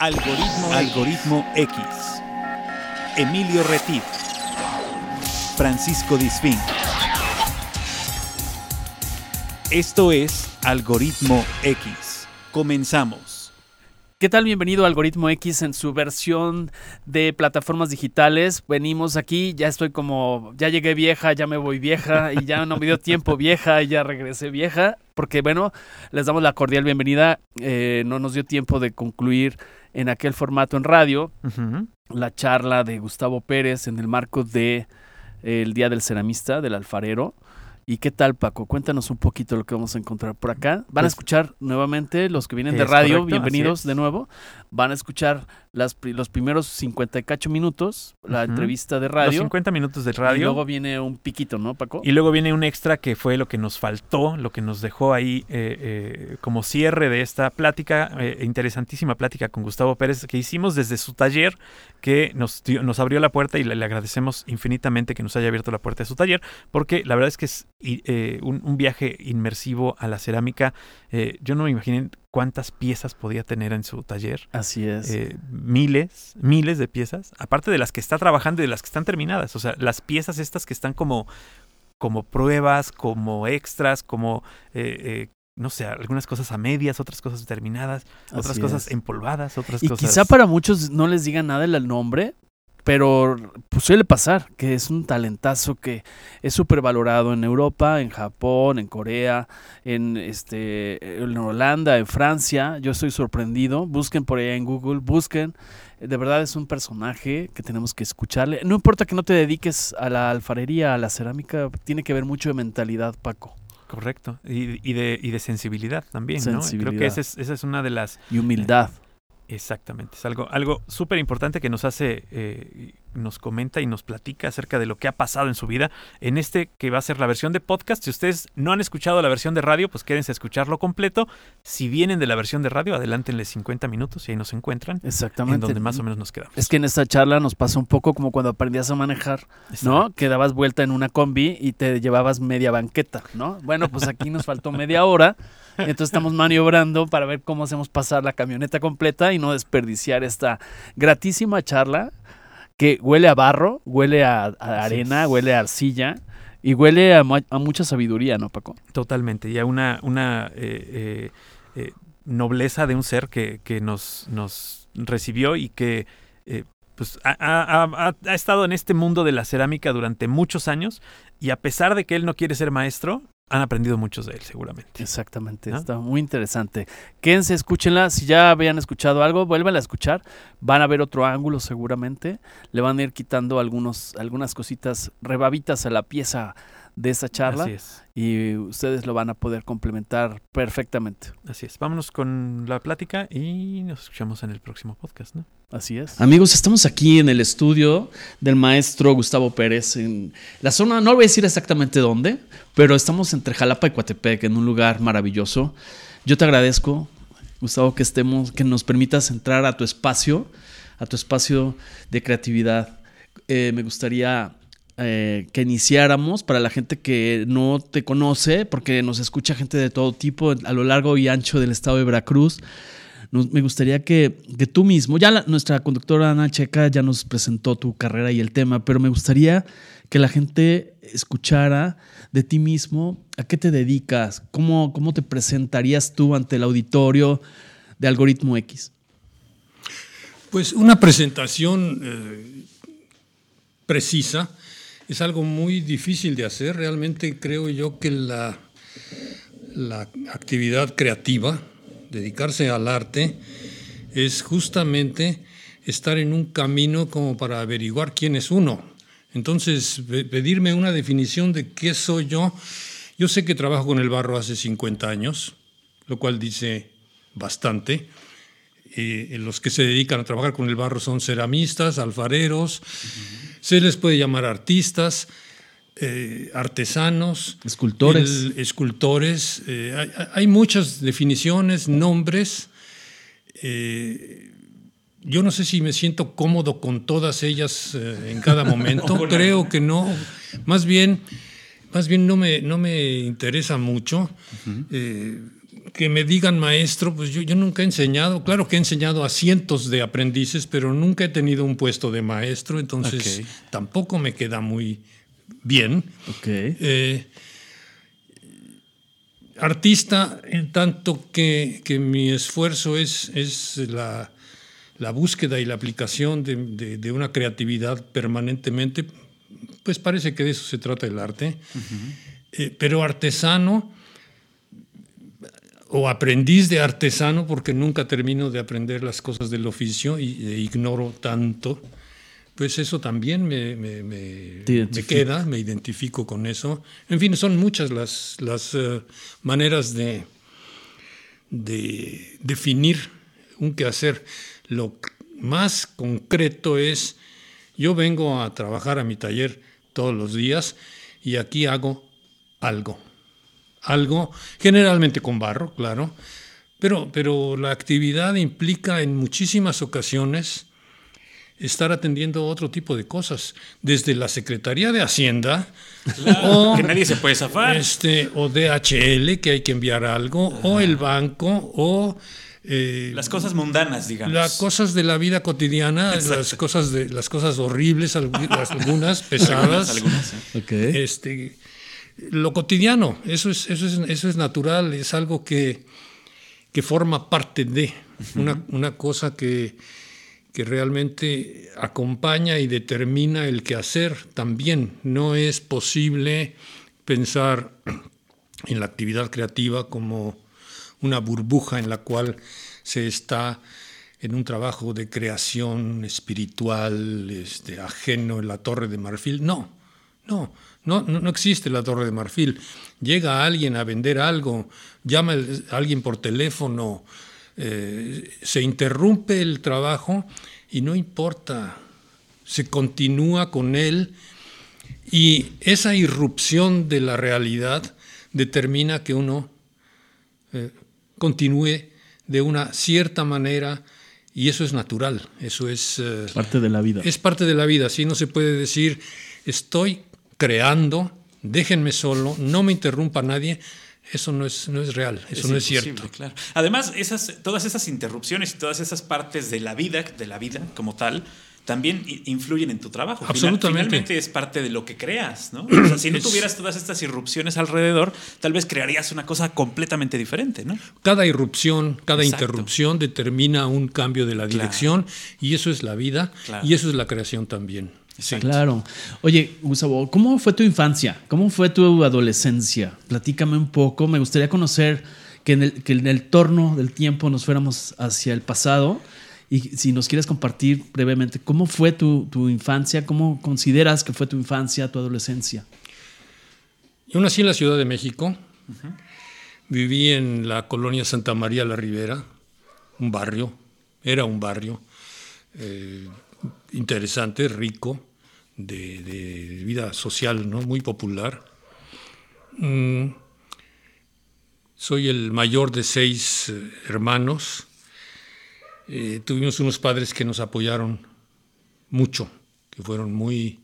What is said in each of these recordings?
Algoritmo, Algoritmo X. Emilio Retif. Francisco Disfín. Esto es Algoritmo X. Comenzamos. ¿Qué tal? Bienvenido a Algoritmo X en su versión de plataformas digitales. Venimos aquí, ya estoy como, ya llegué vieja, ya me voy vieja y ya no me dio tiempo vieja y ya regresé vieja. Porque bueno, les damos la cordial bienvenida. Eh, no nos dio tiempo de concluir en aquel formato en radio la charla de Gustavo Pérez en el marco de el Día del Ceramista, del Alfarero. ¿Y qué tal, Paco? Cuéntanos un poquito lo que vamos a encontrar por acá. Van a Pues- escuchar nuevamente los que vienen de radio, correcto, bienvenidos de nuevo. Van a escuchar las, los primeros 50 y cacho minutos, la entrevista de Los radio. 50 minutos de Y radio. luego viene un piquito, ¿no, Paco? Y luego viene un extra que fue lo que nos faltó, lo que nos dejó ahí eh, eh, como cierre de esta plática, eh, interesantísima plática con Gustavo Pérez que hicimos desde su taller, que nos, dio- nos abrió la puerta y le, le agradecemos infinitamente que nos haya abierto la puerta de su taller, porque la verdad es que es y, un, un viaje inmersivo a la cerámica. Yo no me imaginé cuántas piezas podía tener en su taller. Así es. eh, miles, miles de piezas, aparte de las que está trabajando y de las que están terminadas. O sea, las piezas estas que están como, como pruebas, como extras, como, eh, eh, no sé, algunas cosas a medias, otras cosas terminadas, otras Así cosas es. empolvadas, otras Y cosas... quizá para muchos no les diga nada el nombre, pero pues suele pasar, que es un talentazo que es súper valorado en Europa, en Japón, en Corea, en, este, en Holanda, en Francia. Yo estoy sorprendido. Busquen por allá en Google, busquen. De verdad es un personaje que tenemos que escucharle. No importa que no te dediques a la alfarería, a la cerámica, tiene que ver mucho de mentalidad, Paco, Correcto. Y, y de, y de sensibilidad también, ¿no? Creo Sensibilidad. que esa es, esa es una de las... y humildad. Exactamente, es algo, algo súper importante que nos hace, eh, nos comenta y nos platica acerca de lo que ha pasado en su vida en este que va a ser la versión de podcast. Si ustedes no han escuchado la versión de radio, pues quédense a escucharlo completo. Si vienen de la versión de radio, adelántenle 50 minutos y ahí nos encuentran, Exactamente. en donde más o menos nos quedamos. Es que en esta charla nos pasa un poco como cuando aprendías a manejar, ¿no? Que dabas vuelta en una combi y te llevabas media banqueta, ¿no? Bueno, pues aquí nos faltó media hora. Entonces estamos maniobrando para ver cómo hacemos pasar la camioneta completa y no desperdiciar esta gratísima charla que huele a barro, huele a, arena, huele a arcilla y huele a, mu- a mucha sabiduría, ¿no, Paco? Totalmente, y a una, una eh, eh, eh, nobleza de un ser que, que nos, nos recibió y que pues, ha, ha- ha- ha estado en este mundo de la cerámica durante muchos años y a pesar de que él no quiere ser maestro, han aprendido muchos de él seguramente. Exactamente, ¿No? está muy interesante. Quédense, escúchenla. Si ya habían escuchado algo, vuélvanla a escuchar. Van a ver otro ángulo seguramente. Le van a ir quitando algunos, algunas cositas, rebabitas a la pieza de esta charla Así es, y ustedes lo van a poder complementar perfectamente. así es. Vámonos con la plática y nos escuchamos en el próximo podcast, ¿no? Así es. Amigos, estamos aquí en el estudio del maestro Gustavo Pérez, en la zona, no voy a decir exactamente dónde, pero estamos entre Jalapa y Coatepec, en un lugar maravilloso. Yo te agradezco, Gustavo, que estemos, que nos permitas entrar a tu espacio, a tu espacio de creatividad. Eh, me gustaría eh, que iniciáramos para la gente que no te conoce, porque nos escucha gente de todo tipo a lo largo y ancho del estado de Veracruz. Me gustaría que, que tú mismo, ya la- nuestra conductora Ana Checa ya nos presentó tu carrera y el tema, pero me gustaría que la gente escuchara de ti mismo a qué te dedicas, cómo, cómo te presentarías tú ante el auditorio de Algoritmo X. Pues una presentación eh, precisa es algo muy difícil de hacer. Realmente creo yo que la, la actividad creativa, dedicarse al arte, es justamente estar en un camino como para averiguar quién es uno. Entonces, pe- pedirme una definición de qué soy yo. Yo sé que trabajo con el barro hace 50 años, lo cual dice bastante. Eh, los que se dedican a trabajar con el barro son ceramistas, alfareros, se les puede llamar artistas, eh, artesanos, Escultores. el- escultores. eh, hay, hay muchas definiciones, nombres. eh, yo no sé si me siento cómodo con todas ellas en cada momento. Creo que no. Más bien, más bien no me, no me interesa mucho. Que me digan maestro, pues yo, yo nunca he enseñado. Claro que he enseñado a cientos de aprendices, pero nunca he tenido un puesto de maestro, entonces tampoco me queda muy bien. Ok. Eh, artista, en tanto que, que mi esfuerzo es, es la, la búsqueda y la aplicación de, de- de una creatividad permanentemente, pues parece que de eso se trata el arte. Eh, pero artesano o aprendiz de artesano, porque nunca termino de aprender las cosas del oficio y e ignoro tanto, pues eso también me, me- me- queda, me identifico con eso. En fin, son muchas las, las eh, maneras de, de definir un quehacer. Lo más concreto es, yo vengo a trabajar a mi taller todos los días y aquí hago algo. Algo, generalmente con barro, claro, pero, pero la actividad implica en muchísimas ocasiones estar atendiendo otro tipo de cosas, desde la Secretaría de Hacienda o, que nadie se puede zafar. este, o DHL, que hay que enviar algo, o el banco, o eh, Las cosas mundanas, digamos. las cosas de la vida cotidiana, las cosas, de, las cosas horribles, algunas pesadas. Algunas. Ok. Este, lo cotidiano, eso es, eso es, eso es natural, es algo que, que forma parte de una, una cosa que, que realmente acompaña y determina el quehacer también. No es posible pensar en la actividad creativa como una burbuja en la cual se está en un trabajo de creación espiritual, este, ajeno en la Torre de Marfil. No, no, no, no no existe la Torre de Marfil. Llega alguien a vender algo, llama a alguien por teléfono, eh, se interrumpe el trabajo y no importa, se continúa con él y esa irrupción de la realidad determina que uno eh, continúe de una cierta manera y eso es natural, eso es, eh, Parte de la vida. es parte de la vida. Así no se puede decir, estoy creando, déjenme solo, no me interrumpa nadie. Eso no es, no es real, eso no es cierto. claro. Además, esas, todas esas interrupciones y todas esas partes de la vida, de la vida como tal, también influyen en tu trabajo. Absolutamente. finalmente es parte de lo que creas, ¿no? O sea, si no Es- tuvieras todas estas irrupciones alrededor, tal vez crearías una cosa completamente diferente, ¿no? Cada irrupción, cada Exacto. interrupción determina un cambio de la Claro. dirección y eso es la vida Claro. y eso es la creación también. Exacto. Claro. Oye, Gustavo, ¿cómo fue tu infancia? ¿Cómo fue tu adolescencia? Platícame un poco. Me gustaría conocer que en el, que en el torno del tiempo nos fuéramos hacia el pasado. Y si nos quieres compartir brevemente, ¿cómo fue tu, tu infancia? ¿Cómo consideras que fue tu infancia, tu adolescencia? Yo nací en la Ciudad de México, viví en la colonia Santa María la Ribera, un barrio, era un barrio eh, interesante, rico, de, vida social, ¿no? muy popular. Mm, soy el mayor de seis eh, hermanos. Eh, tuvimos unos padres que nos apoyaron mucho, que fueron muy,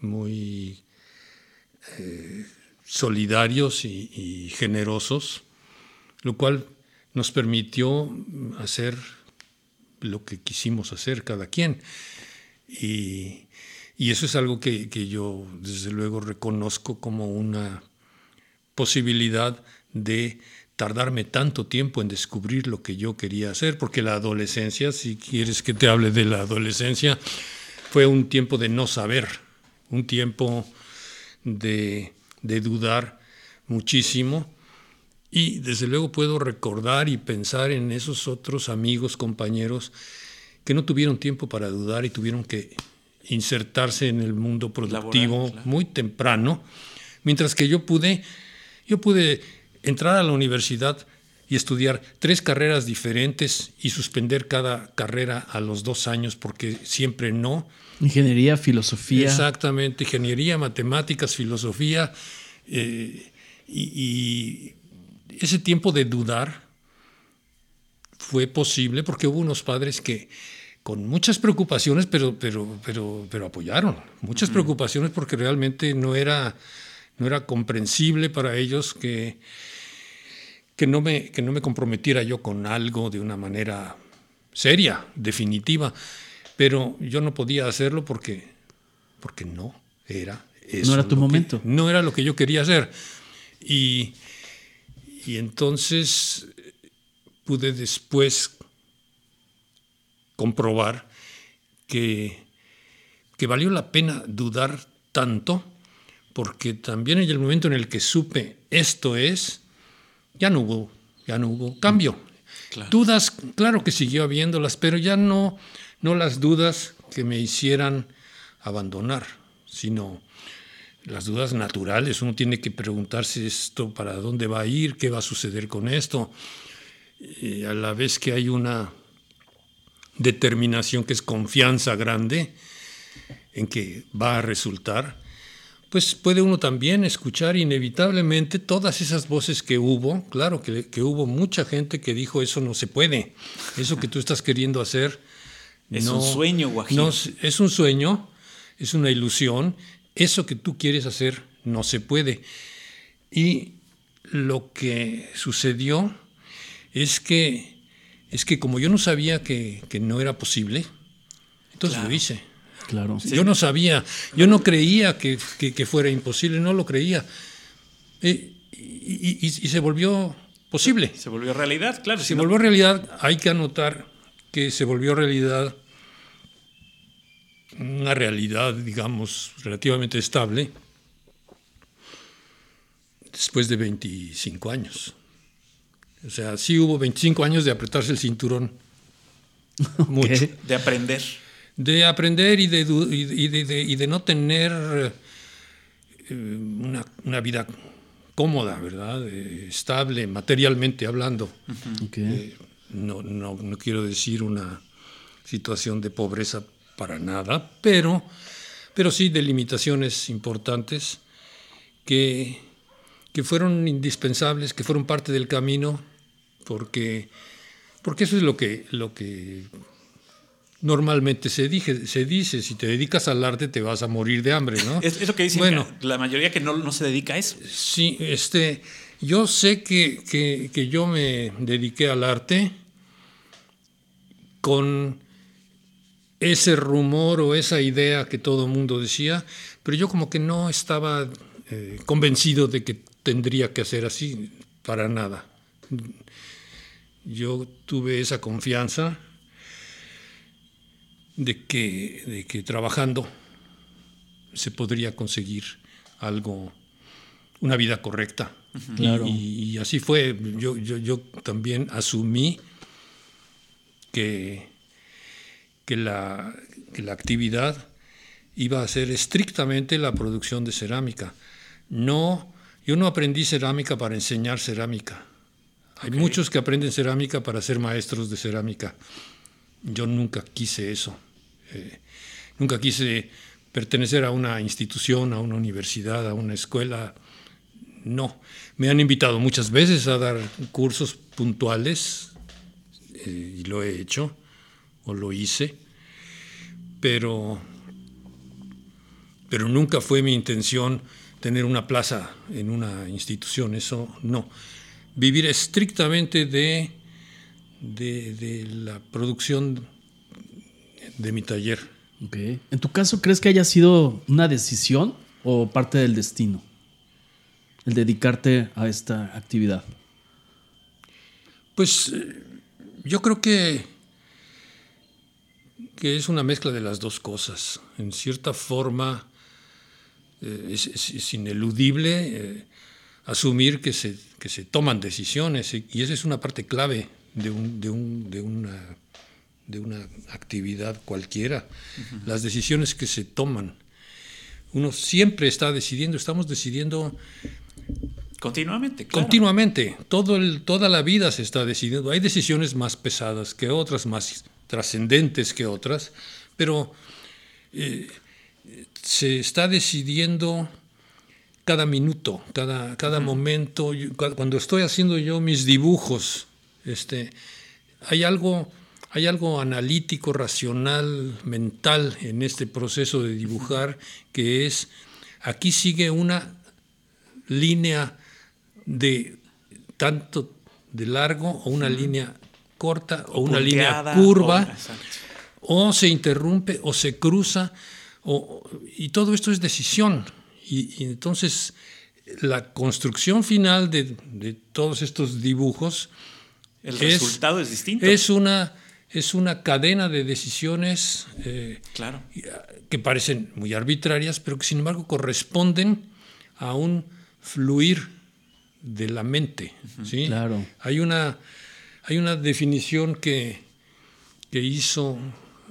muy solidarios y, y generosos, lo cual nos permitió hacer lo que quisimos hacer cada quien. Y, y eso es algo que, que yo desde luego reconozco como una posibilidad de tardarme tanto tiempo en descubrir lo que yo quería hacer, porque la adolescencia, si quieres que te hable de la adolescencia, fue un tiempo de no saber, un tiempo de, de dudar muchísimo. Y desde luego puedo recordar y pensar en esos otros amigos, compañeros, que no tuvieron tiempo para dudar y tuvieron que insertarse en el mundo productivo Laboral, claro. muy temprano, mientras que yo pude, yo pude entrar a la universidad y estudiar tres carreras diferentes y suspender cada carrera a los dos años porque siempre no. Ingeniería, filosofía. Exactamente, ingeniería, matemáticas, filosofía. eh, y, y ese tiempo de dudar fue posible porque hubo unos padres que con muchas preocupaciones, pero, pero, pero, pero apoyaron. Muchas preocupaciones porque realmente no era, no era comprensible para ellos que, que no, me, que no me comprometiera yo con algo de una manera seria, definitiva, pero yo no podía hacerlo porque, porque no era eso. No era tu momento. no era lo que yo quería hacer. Y, y entonces pude después comprobar que, que valió la pena dudar tanto, porque también en el momento en el que supe esto es, ya no hubo, ya no hubo cambio. Dudas, claro que siguió habiéndolas, pero ya no, no las dudas que me hicieran abandonar, sino las dudas naturales. Uno tiene que preguntarse esto para dónde va a ir, qué va a suceder con esto. Y a la vez que hay una determinación que es confianza grande en que va a resultar, pues puede uno también escuchar inevitablemente todas esas voces que hubo. Claro que, que hubo mucha gente que dijo eso no se puede, eso que tú estás queriendo hacer. Es no- un sueño, Guajiro. no es un sueño, es una ilusión. Eso que tú quieres hacer no se puede. Y lo que sucedió es que, es que como yo no sabía que, que no era posible, entonces lo hice. Claro. Yo no sabía, yo no creía que, que- que fuera imposible, no lo creía. Eh, y, y- y se volvió posible. Se volvió realidad, claro. Se si no- volvió realidad, hay que anotar que se volvió realidad, una realidad, digamos, relativamente estable, después de 25 años. O sea, sí hubo 25 años de apretarse el cinturón. Mucho. De aprender. De aprender y de, y de, y de- de- y de no tener eh, una, una vida cómoda, ¿verdad? Eh, estable, materialmente hablando. Ok. Eh, no, no, no quiero decir una situación de pobreza para nada, pero, pero sí de limitaciones importantes que, que fueron indispensables, que fueron parte del camino, porque, porque eso es lo que, lo que normalmente se, dije, se dice, si te dedicas al arte te vas a morir de hambre, ¿no? Es, es lo que dicen Bueno, la mayoría que no, no se dedica a eso. Sí, este, yo sé que, que- que yo me dediqué al arte con ese rumor o esa idea que todo el mundo decía, pero yo como que no estaba eh, convencido de que tendría que hacer así, para nada. Yo tuve esa confianza de que, de que trabajando se podría conseguir algo una vida correcta. Claro. Y, y así fue. Yo, yo, yo también asumí que, que, la, que la actividad iba a ser estrictamente la producción de cerámica. No, yo no aprendí cerámica para enseñar cerámica. Hay muchos que aprenden cerámica para ser maestros de cerámica. Yo nunca quise eso. Eh, nunca quise pertenecer a una institución, a una universidad, a una escuela. No. Me han invitado muchas veces a dar cursos puntuales eh, y lo he hecho o lo hice, pero, pero nunca fue mi intención tener una plaza en una institución, eso no. Vivir estrictamente de, de, de la producción de mi taller. ¿En tu caso crees que haya sido una decisión o parte del destino? El dedicarte a esta actividad. Pues eh, yo creo que, que es una mezcla de las dos cosas. En cierta forma eh, es, es- es ineludible eh, asumir que se, que se toman decisiones y esa es una parte clave de, un- de un- de una, de una actividad cualquiera. Las decisiones que se toman. Uno siempre está decidiendo, estamos decidiendo Continuamente, claro. Continuamente, todo el- toda la vida se está decidiendo. Hay decisiones más pesadas que otras, más trascendentes que otras, pero eh, se está decidiendo cada minuto, cada, cada momento. Cuando estoy haciendo yo mis dibujos, este, hay algo, hay algo analítico, racional, mental en este proceso de dibujar que es, aquí sigue una línea de tanto de largo o una línea corta o una línea curva o- o se interrumpe o se cruza, o- y todo esto es decisión. Y, y entonces la construcción final de, de todos estos dibujos El es- resultado es distinto. es una, es una cadena de decisiones eh, Claro. que parecen muy arbitrarias, pero que sin embargo corresponden a un fluir de la mente. ¿sí? Claro. Hay, una, hay una definición que, que hizo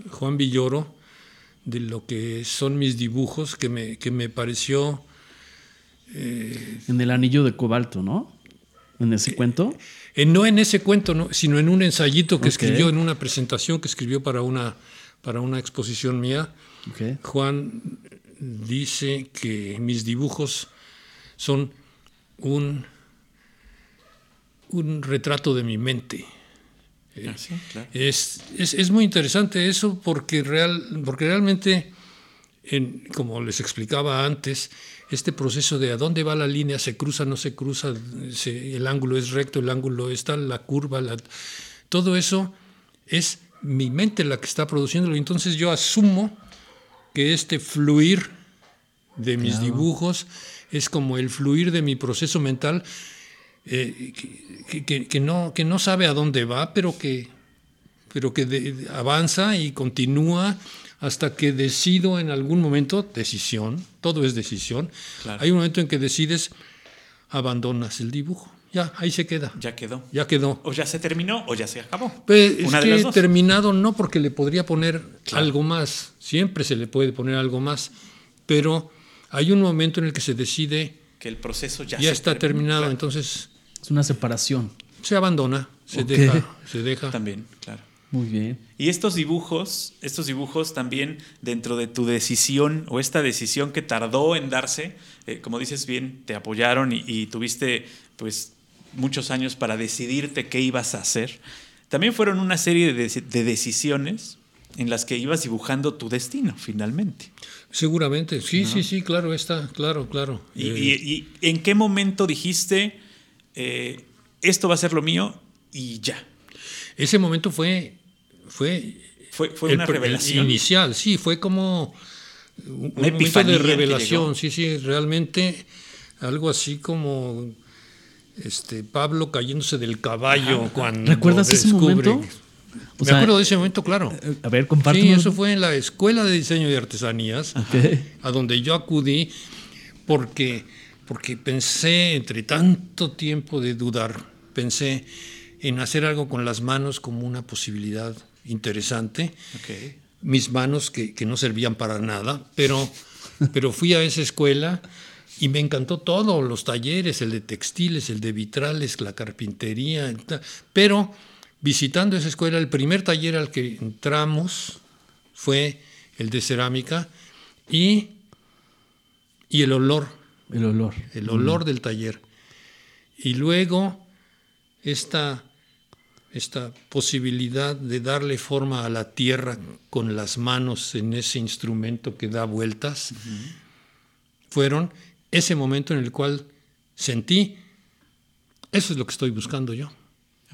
Juan Villoro de lo que son mis dibujos, que me, que me pareció En el anillo de cobalto, ¿no? En ese cuento. Eh, no en ese cuento, no, sino en un ensayito que escribió, en una presentación que escribió para una, para una exposición mía. Juan dice que mis dibujos son un, un retrato de mi mente. Ah, sí, claro. Es, es, es muy interesante eso porque, real, porque realmente, en- como les explicaba antes, este proceso de a dónde va la línea, se cruza, no se cruza, se- el ángulo es recto, el ángulo está, la curva, la- todo eso es mi mente la que está produciéndolo. Entonces yo asumo que este fluir de mis dibujos es como el fluir de mi proceso mental eh, que, que- que no, que no sabe a dónde va, pero que, pero que de- avanza y continúa hasta que decido en algún momento, decisión, todo es decisión, Claro. hay un momento en que decides, abandonas el dibujo, ya, ahí se queda, Ya quedó. ya quedó. O ya se terminó o ya se acabó. Pues, es Una de que las dos. terminado no porque le podría poner Claro. algo más, siempre se le puede poner algo más, pero hay un momento en el que se decide, Que el proceso ya, ya, se está terminó, terminado, claro. entonces Es una separación. se abandona, se deja, se deja. También, claro. Muy bien. Y estos dibujos, estos dibujos también dentro de tu decisión o esta decisión que tardó en darse, eh, como dices bien, te apoyaron y, y tuviste pues muchos años para decidirte qué ibas a hacer. También fueron una serie de, deci- de decisiones en las que ibas dibujando tu destino finalmente. Seguramente, sí, sí, sí, claro, está, claro, claro. ¿Y, Eh, y- y en qué momento dijiste, eh, esto va a ser lo mío y ya? ese momento fue, fue, Fue, fue el una revelación. inicial, sí, fue como un, un momento de revelación, sí, sí, realmente algo así como este Pablo cayéndose del caballo cuando ¿Recuerdas ese descubre- momento? O Me sea, acuerdo de ese momento, claro. eh, A ver, Sí, compártenos. eso fue en la Escuela de Diseño y Artesanías, a donde yo acudí porque, porque pensé, entre tanto tiempo de dudar, pensé en hacer algo con las manos como una posibilidad interesante. Mis manos que, que no servían para nada, pero, pero fui a esa escuela y me encantó todo, los talleres, el de textiles, el de vitrales, la carpintería, pero visitando esa escuela, el primer taller al que entramos fue el de cerámica y, y el olor, El olor. el olor del taller. Y luego esta, esta posibilidad de darle forma a la tierra con las manos en ese instrumento que da vueltas, fueron ese momento en el cual sentí, eso es lo que estoy buscando yo.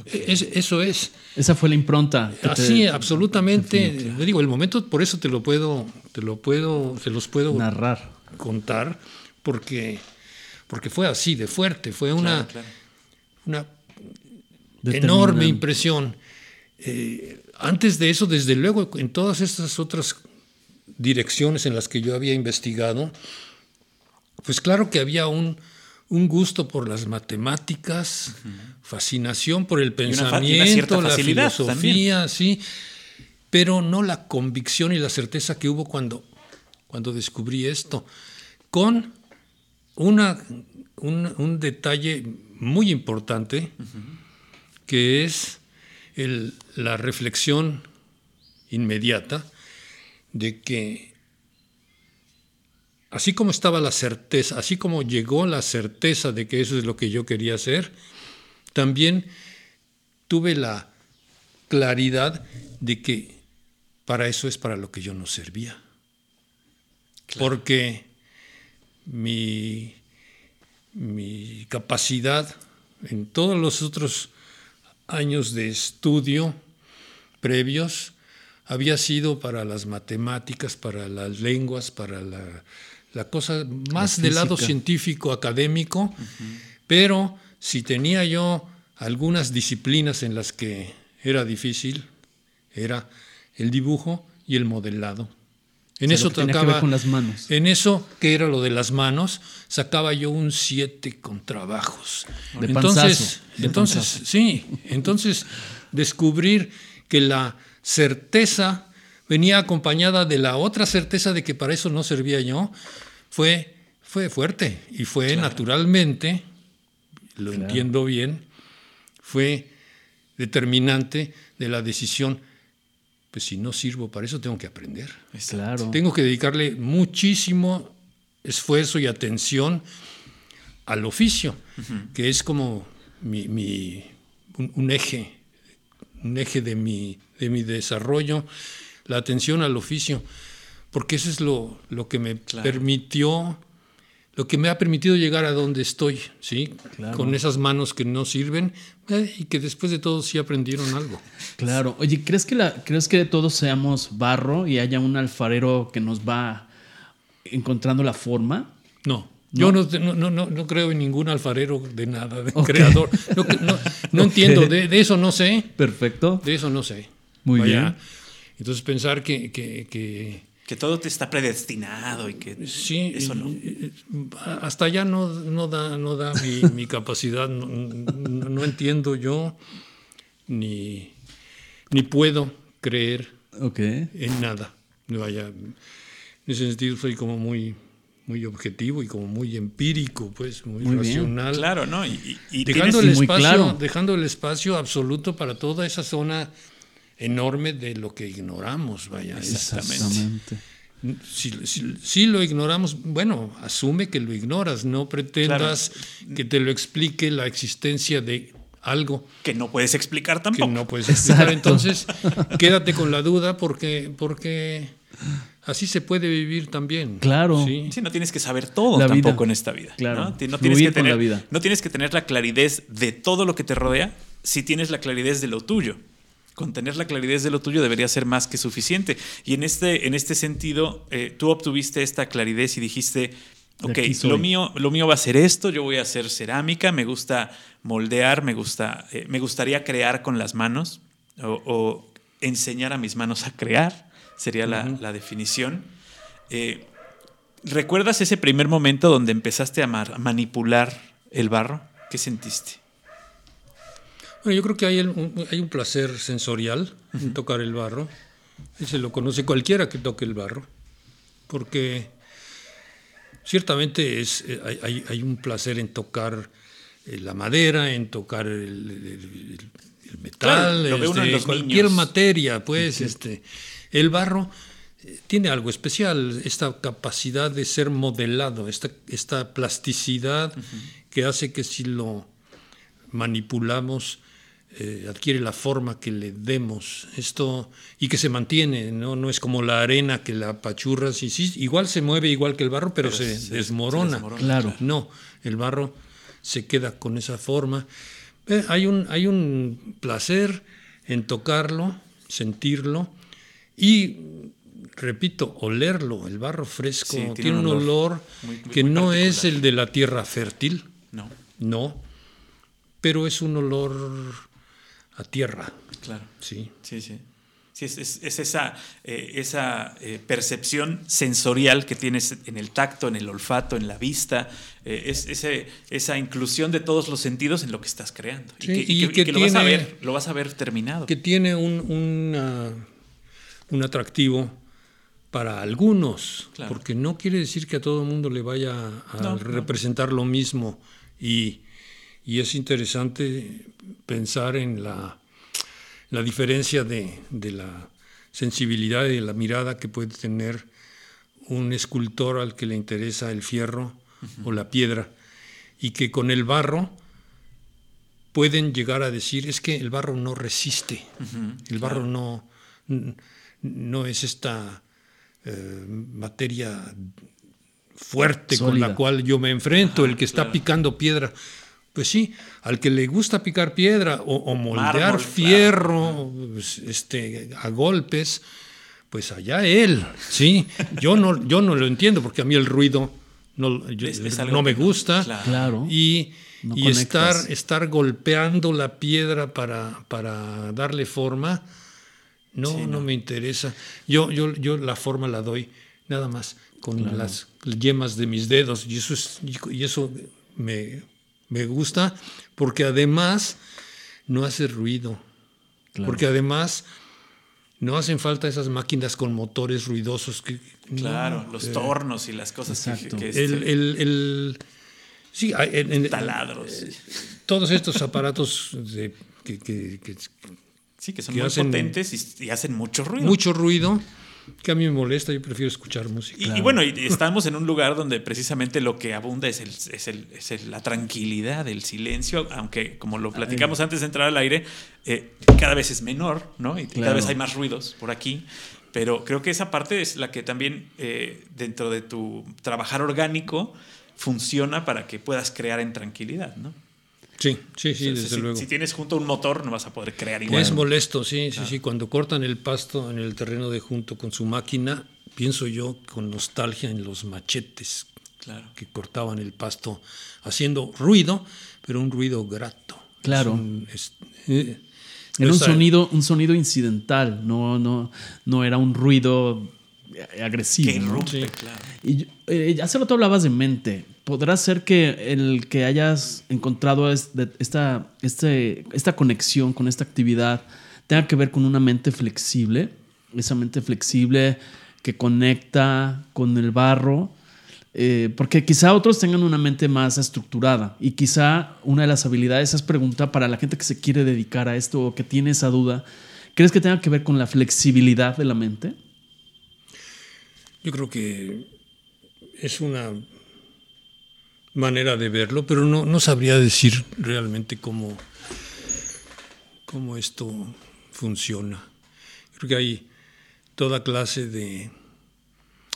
Es- eso es. Esa fue la impronta. te- Así, absolutamente. Yo digo, el momento, por eso te lo puedo, te lo puedo, se los puedo narrar. contar, porque, porque fue así de fuerte, fue una, Claro, claro. una enorme impresión. Eh, antes de eso, desde luego, en todas estas otras direcciones en las que yo había investigado, pues claro que había un, un gusto por las matemáticas, fascinación por el una una pensamiento, la filosofía, sí, pero no la convicción y la certeza que hubo cuando, cuando descubrí esto, con una, un, un detalle muy importante, que es el- la reflexión inmediata de que así como estaba la certeza, así como llegó la certeza de que eso es lo que yo quería hacer, también tuve la claridad de que para eso es para lo que yo no servía. Porque mi, mi capacidad en todos los otros años de estudio previos había sido para las matemáticas, para las lenguas, para la, la cosa más del lado científico, académico, pero si tenía yo algunas disciplinas en las que era difícil, era el dibujo y el modelado. En sea, eso lo que tenía que sacaba, ver con las manos. en eso que era lo de las manos, sacaba yo un 7 con trabajos. De entonces, panzazo, entonces, sí, entonces descubrir que la certeza venía acompañada de la otra certeza de que para eso no servía yo, fue, fue fuerte y fue naturalmente, lo entiendo bien, fue determinante de la decisión, pues si no sirvo para eso tengo que aprender. Claro. Tengo que dedicarle muchísimo esfuerzo y atención al oficio, que es como mi, mi- un, un eje, un eje de mi, de mi desarrollo, la atención al oficio, porque eso es lo, lo que me Claro. permitió, lo que me ha permitido llegar a donde estoy, ¿sí? Claro. Con esas manos que no sirven eh, y que después de todo sí aprendieron algo. Claro. Oye, ¿crees que, la, ¿crees que todos seamos barro y haya un alfarero que nos va encontrando la forma? No, yo no, no, no, no- creo en ningún alfarero de nada, de creador. No, no- no Ok. entiendo, de, de eso no sé, Perfecto. de eso no sé. Muy bien. Entonces pensar que, que- que Que todo te está predestinado y que sí, eso no. hasta allá no, no da, no da mi, mi capacidad, no, no- no entiendo yo, ni, ni puedo creer Ok. en nada. Vaya, en ese sentido soy como muy, muy objetivo y como muy empírico, pues, muy, Muy bien. racional. Claro, ¿no? Y, Dejando el, muy espacio, claro. dejando el espacio absoluto para toda esa zona enorme de lo que ignoramos, vaya. Exactamente. Si, si- si lo ignoramos, bueno, asume que lo ignoras, no pretendas que te lo explique la existencia de algo que no puedes explicar que tampoco. no puedes explicar. Exacto. Entonces, quédate con la duda porque, porque así se puede vivir también. Claro. ¿sí? Sí, no tienes que saber todo La vida. tampoco en esta vida. Claro. ¿no? Fluir tienes que con la tener, vida. No tienes que tener la claridad de todo lo que te rodea si tienes la claridad de lo tuyo. Con tener la claridad de lo tuyo debería ser más que suficiente. Y en este, en este sentido, eh, tú obtuviste esta claridad y dijiste, ok, aquí soy". lo mío, lo mío va a ser esto, yo voy a hacer cerámica, me gusta moldear, me, gusta, eh, me gustaría crear con las manos o, o enseñar a mis manos a crear, sería la, la definición. Eh, ¿Recuerdas ese primer momento donde empezaste a manipular el barro? ¿Qué sentiste? Bueno, yo creo que hay, el- un, hay un placer sensorial en tocar el barro. Y se lo conoce cualquiera que toque el barro. Porque ciertamente es, eh, hay, un placer en tocar eh, la madera, en tocar el, el- el- el metal, Claro, este, cualquier niños. materia, pues, este, el barro eh, tiene algo especial, esta capacidad de ser modelado, esta, esta plasticidad que hace que si lo manipulamos eh, adquiere la forma que le demos. Esto y que se mantiene no no es como la arena que la apachurras y sí igual se mueve igual que el barro pero, Pero se, se- se desmorona. Claro. no el barro se queda con esa forma. Eh, hay un hay un placer en tocarlo sentirlo y repito olerlo. El barro fresco Sí, tiene, un olor, muy- muy- que muy no es el de la tierra fértil. No, no, pero es un olor a tierra, claro. sí. Sí, sí. Sí, es, es- es esa, eh, esa eh, percepción sensorial que tienes en el tacto, en el olfato, en la vista, eh, es ese- esa inclusión de todos los sentidos en lo que estás creando. Sí, y que, y y que- que y que lo, vas a ver, lo vas a ver terminado. Que tiene un, una- un atractivo para algunos, Claro. porque no quiere decir que a todo el mundo le vaya a No, no. representar lo mismo. Y, y es interesante pensar en la, la diferencia de, de la sensibilidad y de la mirada que puede tener un escultor al que le interesa el fierro o la piedra y que con el barro pueden llegar a decir es que el barro no resiste, el barro no, no es esta eh, materia fuerte con la cual yo me enfrento, Ajá, el que está claro. picando piedra. Pues sí, al que le gusta picar piedra o, o moldear Mármol, fierro pues, este, a golpes, pues allá él, sí. Yo no, yo no lo entiendo porque a mí el ruido no, yo- Es- es algo no me gusta. claro. Y, No y estar, estar golpeando la piedra para, para darle forma, no, Sí, no. no. me interesa. Yo, yo, yo la forma la doy nada más con las yemas de mis dedos y eso, es, y eso me, me gusta porque además no hace ruido. Claro. Porque además no hacen falta esas máquinas con motores ruidosos que... Claro, no, los eh, tornos y las cosas Exacto. que, el, este, el- el- sí, hay- en- en- taladros. todos estos aparatos de- que, que- que- Sí, que son que muy hacen potentes y, y hacen mucho ruido. mucho ruido que a mí me molesta, yo prefiero escuchar música. Y, y bueno, y estamos en un lugar donde precisamente lo que abunda es, el, es, el- es el- la tranquilidad, el silencio, aunque como lo platicamos antes de entrar al aire, eh, cada vez es menor, ¿no? Y cada vez hay más ruidos por aquí. Pero creo que esa parte es la que también eh, dentro de tu trabajar orgánico funciona para que puedas crear en tranquilidad, ¿no? Sí, sí, sí, O sea, desde si, luego. si tienes junto un motor no vas a poder crear igual. Es molesto, sí, sí, sí. Cuando cortan el pasto en el terreno de junto con su máquina, pienso yo con nostalgia en los machetes Claro. que cortaban el pasto haciendo ruido, pero un ruido grato. Claro. Es un- es- eh, Era no un sonido, un sonido incidental, no, no, no era un ruido agresivo. Que ¿no? irrumpe, Sí. claro. Y eh, hace rato hablabas de mente. ¿Podrá ser que el que hayas encontrado es- de- esta, este, esta conexión con esta actividad tenga que ver con una mente flexible? Esa mente flexible que conecta con el barro. Eh, porque quizá otros tengan una mente más estructurada y quizá una de las habilidades es pregunta para la gente que se quiere dedicar a esto o que tiene esa duda. ¿Crees que tenga que ver con la flexibilidad de la mente? Yo creo que es una manera de verlo, pero no, no sabría decir realmente cómo, cómo esto funciona. Creo que hay toda clase de,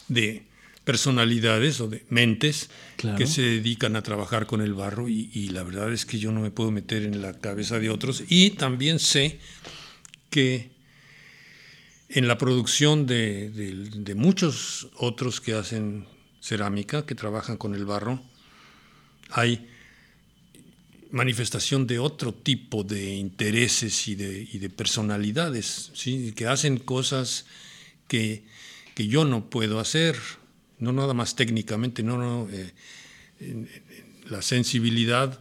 de personalidades o de mentes Claro. que se dedican a trabajar con el barro y, y la verdad es que yo no me puedo meter en la cabeza de otros y también sé que en la producción de, de- de muchos otros que hacen cerámica, que trabajan con el barro, hay manifestación de otro tipo de intereses y de, personalidades, que hacen cosas que, yo no puedo hacer, no nada más técnicamente, no, no, eh, la sensibilidad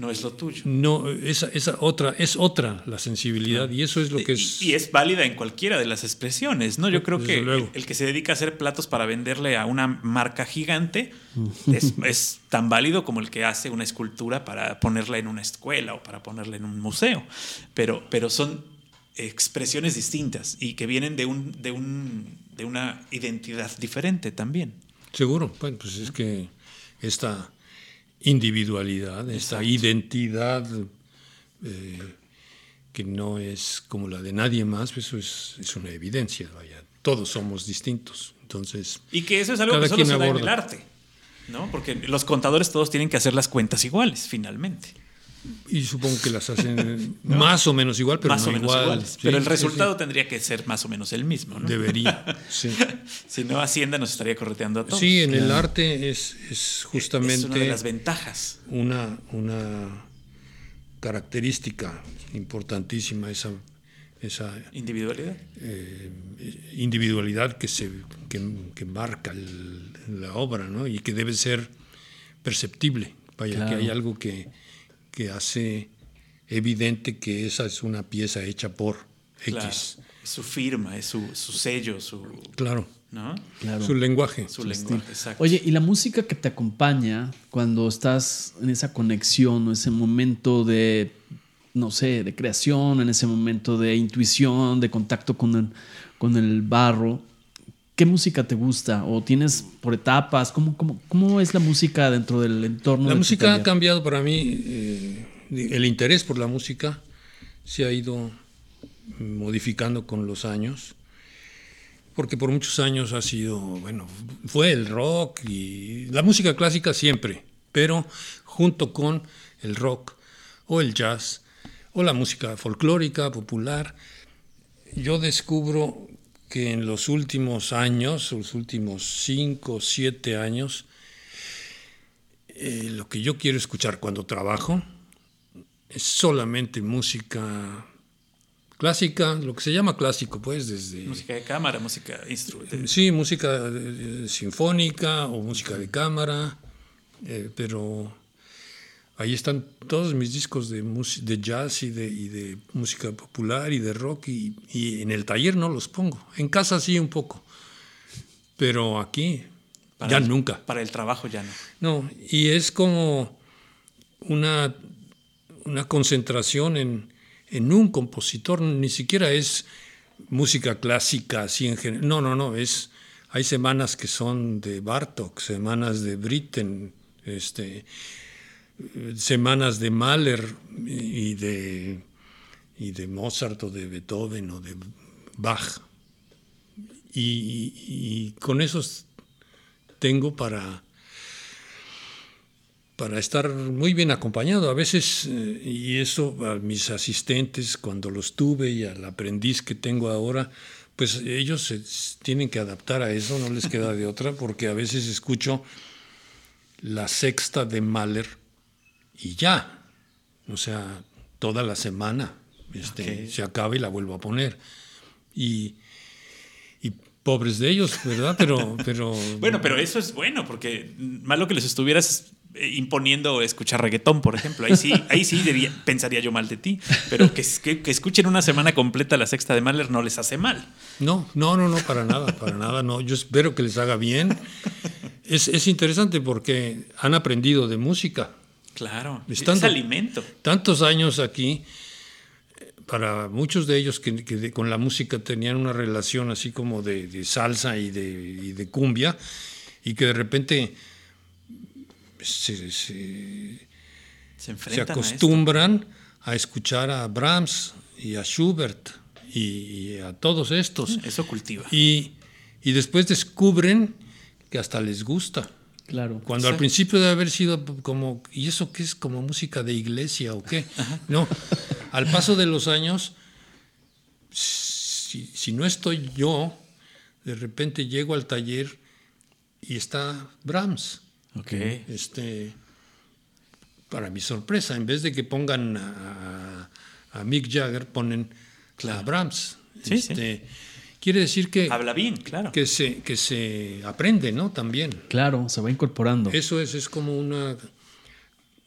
No es lo tuyo. no, esa, esa otra, es otra la sensibilidad y eso es lo que Y- es... Y, es válida en cualquiera de las expresiones, ¿no? Yo creo Desde que el que se dedica a hacer platos para venderle a una marca gigante es, es tan válido como el que hace una escultura para ponerla en una escuela o para ponerla en un museo. Pero, pero son expresiones distintas y que vienen de, un, de, un, de una identidad diferente también. Seguro, bueno, pues es que esta individualidad, esta identidad eh, que no es como la de nadie más, pues eso es, es una evidencia, vaya, todos somos distintos. Entonces, Y que eso es algo que solo se da en el arte. ¿no? Porque los contadores todos tienen que hacer las cuentas iguales, finalmente. Y supongo que las hacen más o menos igual, pero más no o menos igual. iguales. Sí, pero el sí, resultado sí. tendría que ser más o menos el mismo. ¿no? debería. Sí, Si no, Hacienda nos estaría correteando a todos. Sí, en el arte es, es justamente Es una de las ventajas. una, una característica importantísima, esa, esa Individualidad. eh, individualidad que, se, que, que marca el- la obra ¿no? y que debe ser perceptible. Vaya, Claro. que hay algo que, que hace evidente que esa es una pieza hecha por Claro. X. Es su firma, es su, su sello, su, Claro, ¿no? Claro. su lenguaje. su lenguaje. Exacto. Oye, ¿y la música que te acompaña cuando estás en esa conexión o ese momento de, no sé, de creación, en ese momento de intuición, de contacto con el, con el barro? ¿Qué música te gusta? ¿O tienes por etapas? ¿Cómo, cómo, cómo es la música dentro del entorno? La de música ha cambiado para mí, eh, el interés por la música se ha ido modificando con los años, porque por muchos años ha sido, bueno, fue el rock y la música clásica siempre, pero junto con el rock o el jazz o la música folclórica, popular, yo descubro que en los últimos años, los últimos cinco, siete años, eh, lo que yo quiero escuchar cuando trabajo es solamente música clásica, lo que se llama clásico, pues, desde... Música de cámara, música instrumental. Sí, música eh, sinfónica o música de cámara, eh, pero ahí están todos mis discos de, de jazz y de, y de, música popular y de rock y, y, en el taller no los pongo. En casa sí un poco, pero aquí Para ya el- nunca. Para el trabajo ya no. No, y es como una, una concentración en, en un compositor, ni siquiera es música clásica así en general. No, no, no, es hay semanas que son de Bartok, semanas de Britten, este semanas de Mahler y de y de Mozart o de Beethoven o de Bach. Y, con esos tengo para para estar muy bien acompañado. A veces, eh, y eso a mis asistentes, cuando los tuve y al aprendiz que tengo ahora, pues ellos se tienen que adaptar a eso, no les queda de otra, porque a veces escucho la sexta de Mahler y ya, o sea, toda la semana este, se acaba y la vuelvo a poner. Y, y pobres de ellos, ¿verdad? Pero, pero Bueno, pero eso es bueno, porque malo que les estuvieras eh, imponiendo escuchar reggaetón, por ejemplo. Ahí sí, ahí sí pensaría yo mal de ti. Pero que, que, que escuchen una semana completa la sexta de Mahler no les hace mal. No, no, no, no, para nada, para nada, no. Yo espero que les haga bien. Es, es interesante porque han aprendido de música. Claro. Es, alimento. Tantos años aquí, eh, para muchos de ellos que, que de- con la música tenían una relación así como de, de salsa y de, y de cumbia, y que de repente se, se- Se a acostumbran a, escuchar a Brahms y a Schubert y, y a todos estos. Eso cultiva. Y, y después descubren que hasta les gusta. Claro. Cuando al principio debe haber sido como, ¿y eso qué es como música de iglesia o qué? No, al paso de los años, si, si no estoy yo, de repente llego al taller y está Brahms. Ok. Este, para mi sorpresa, en vez de que pongan a, a Mick Jagger, ponen a Brahms. Sí, sí. Quiere decir que, Habla bien, claro. que, se, que se aprende, ¿no? También. Claro, se va incorporando. Eso es, es como una,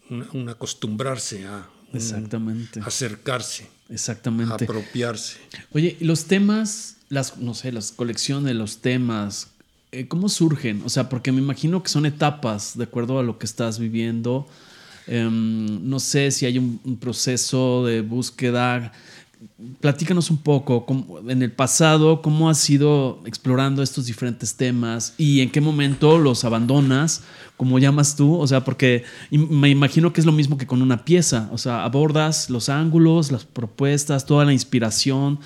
una, un acostumbrarse a un Exactamente. acercarse, Exactamente. apropiarse. Oye, y los temas, las, no sé, las colecciones, los temas, eh, ¿cómo surgen? O sea, porque me imagino que son etapas de acuerdo a lo que estás viviendo. Em, no sé si hay un, un proceso de búsqueda. Platícanos un poco, cómo- en el pasado, cómo has ido explorando estos diferentes temas y en qué momento los abandonas, como llamas tú, o sea, porque me imagino que es lo mismo que con una pieza, o sea, abordas los ángulos, las propuestas, toda la inspiración,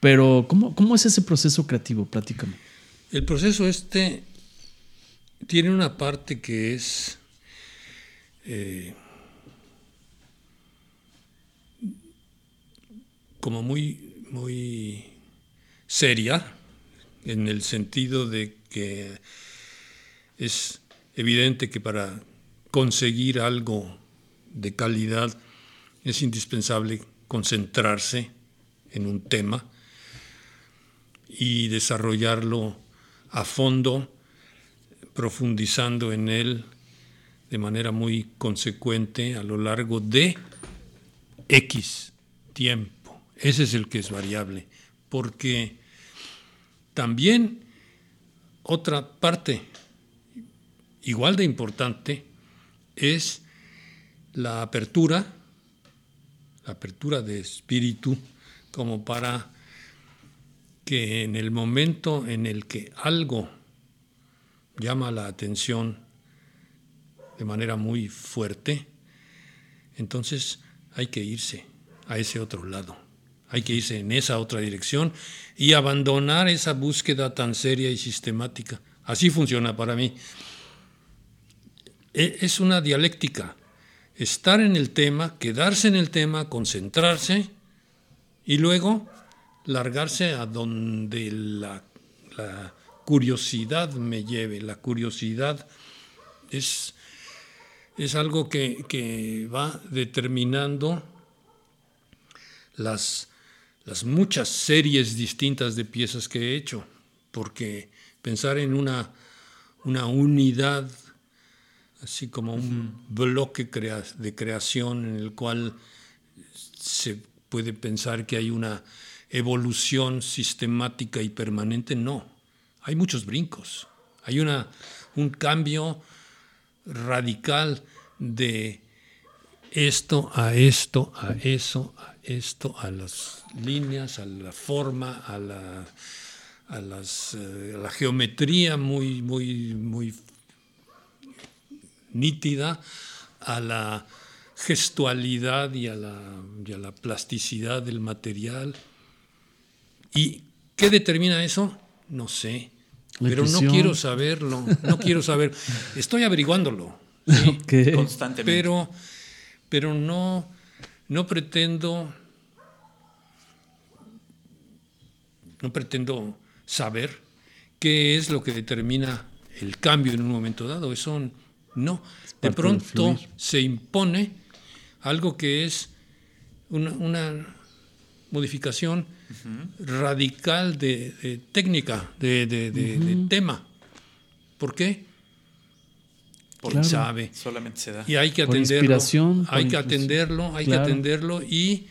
pero ¿cómo, cómo es ese proceso creativo? Platícame. El proceso este tiene una parte que es eh, como muy, muy seria, en el sentido de que es evidente que para conseguir algo de calidad es indispensable concentrarse en un tema y desarrollarlo a fondo, profundizando en él de manera muy consecuente a lo largo de X tiempo. Ese es el que es variable, porque también otra parte igual de importante es la apertura, la apertura de espíritu como para que en el momento en el que algo llama la atención de manera muy fuerte, entonces hay que irse a ese otro lado, hay que irse en esa otra dirección y abandonar esa búsqueda tan seria y sistemática. Así funciona para mí. E- Es una dialéctica estar en el tema, quedarse en el tema, concentrarse y luego largarse a donde la, curiosidad me lleve. La curiosidad es, es algo que va determinando las, las muchas series distintas de piezas que he hecho, porque pensar en una, una unidad, así como un bloque de creación en el cual se puede pensar que hay una evolución sistemática y permanente, no. Hay muchos brincos. Hay una, un cambio radical de esto a esto, a eso, a esto, a las líneas, a la forma, a la, a las, eh, a la geometría muy, muy, muy nítida, a la gestualidad y a la, y a la plasticidad del material. ¿Y qué determina eso? No sé. La pero no quiero saberlo, no quiero saber. Estoy averiguándolo. Ok. Constantemente. Pero, pero no, no pretendo, no pretendo saber qué es lo que determina el cambio en un momento dado. Eso no. De pronto se impone algo que es una, una modificación radical de, de técnica, de, de- de- de tema. ¿Por qué? Porque Claro. sabe. Solamente se da. Y hay que Por atenderlo. hay que atenderlo, hay Claro. que atenderlo y,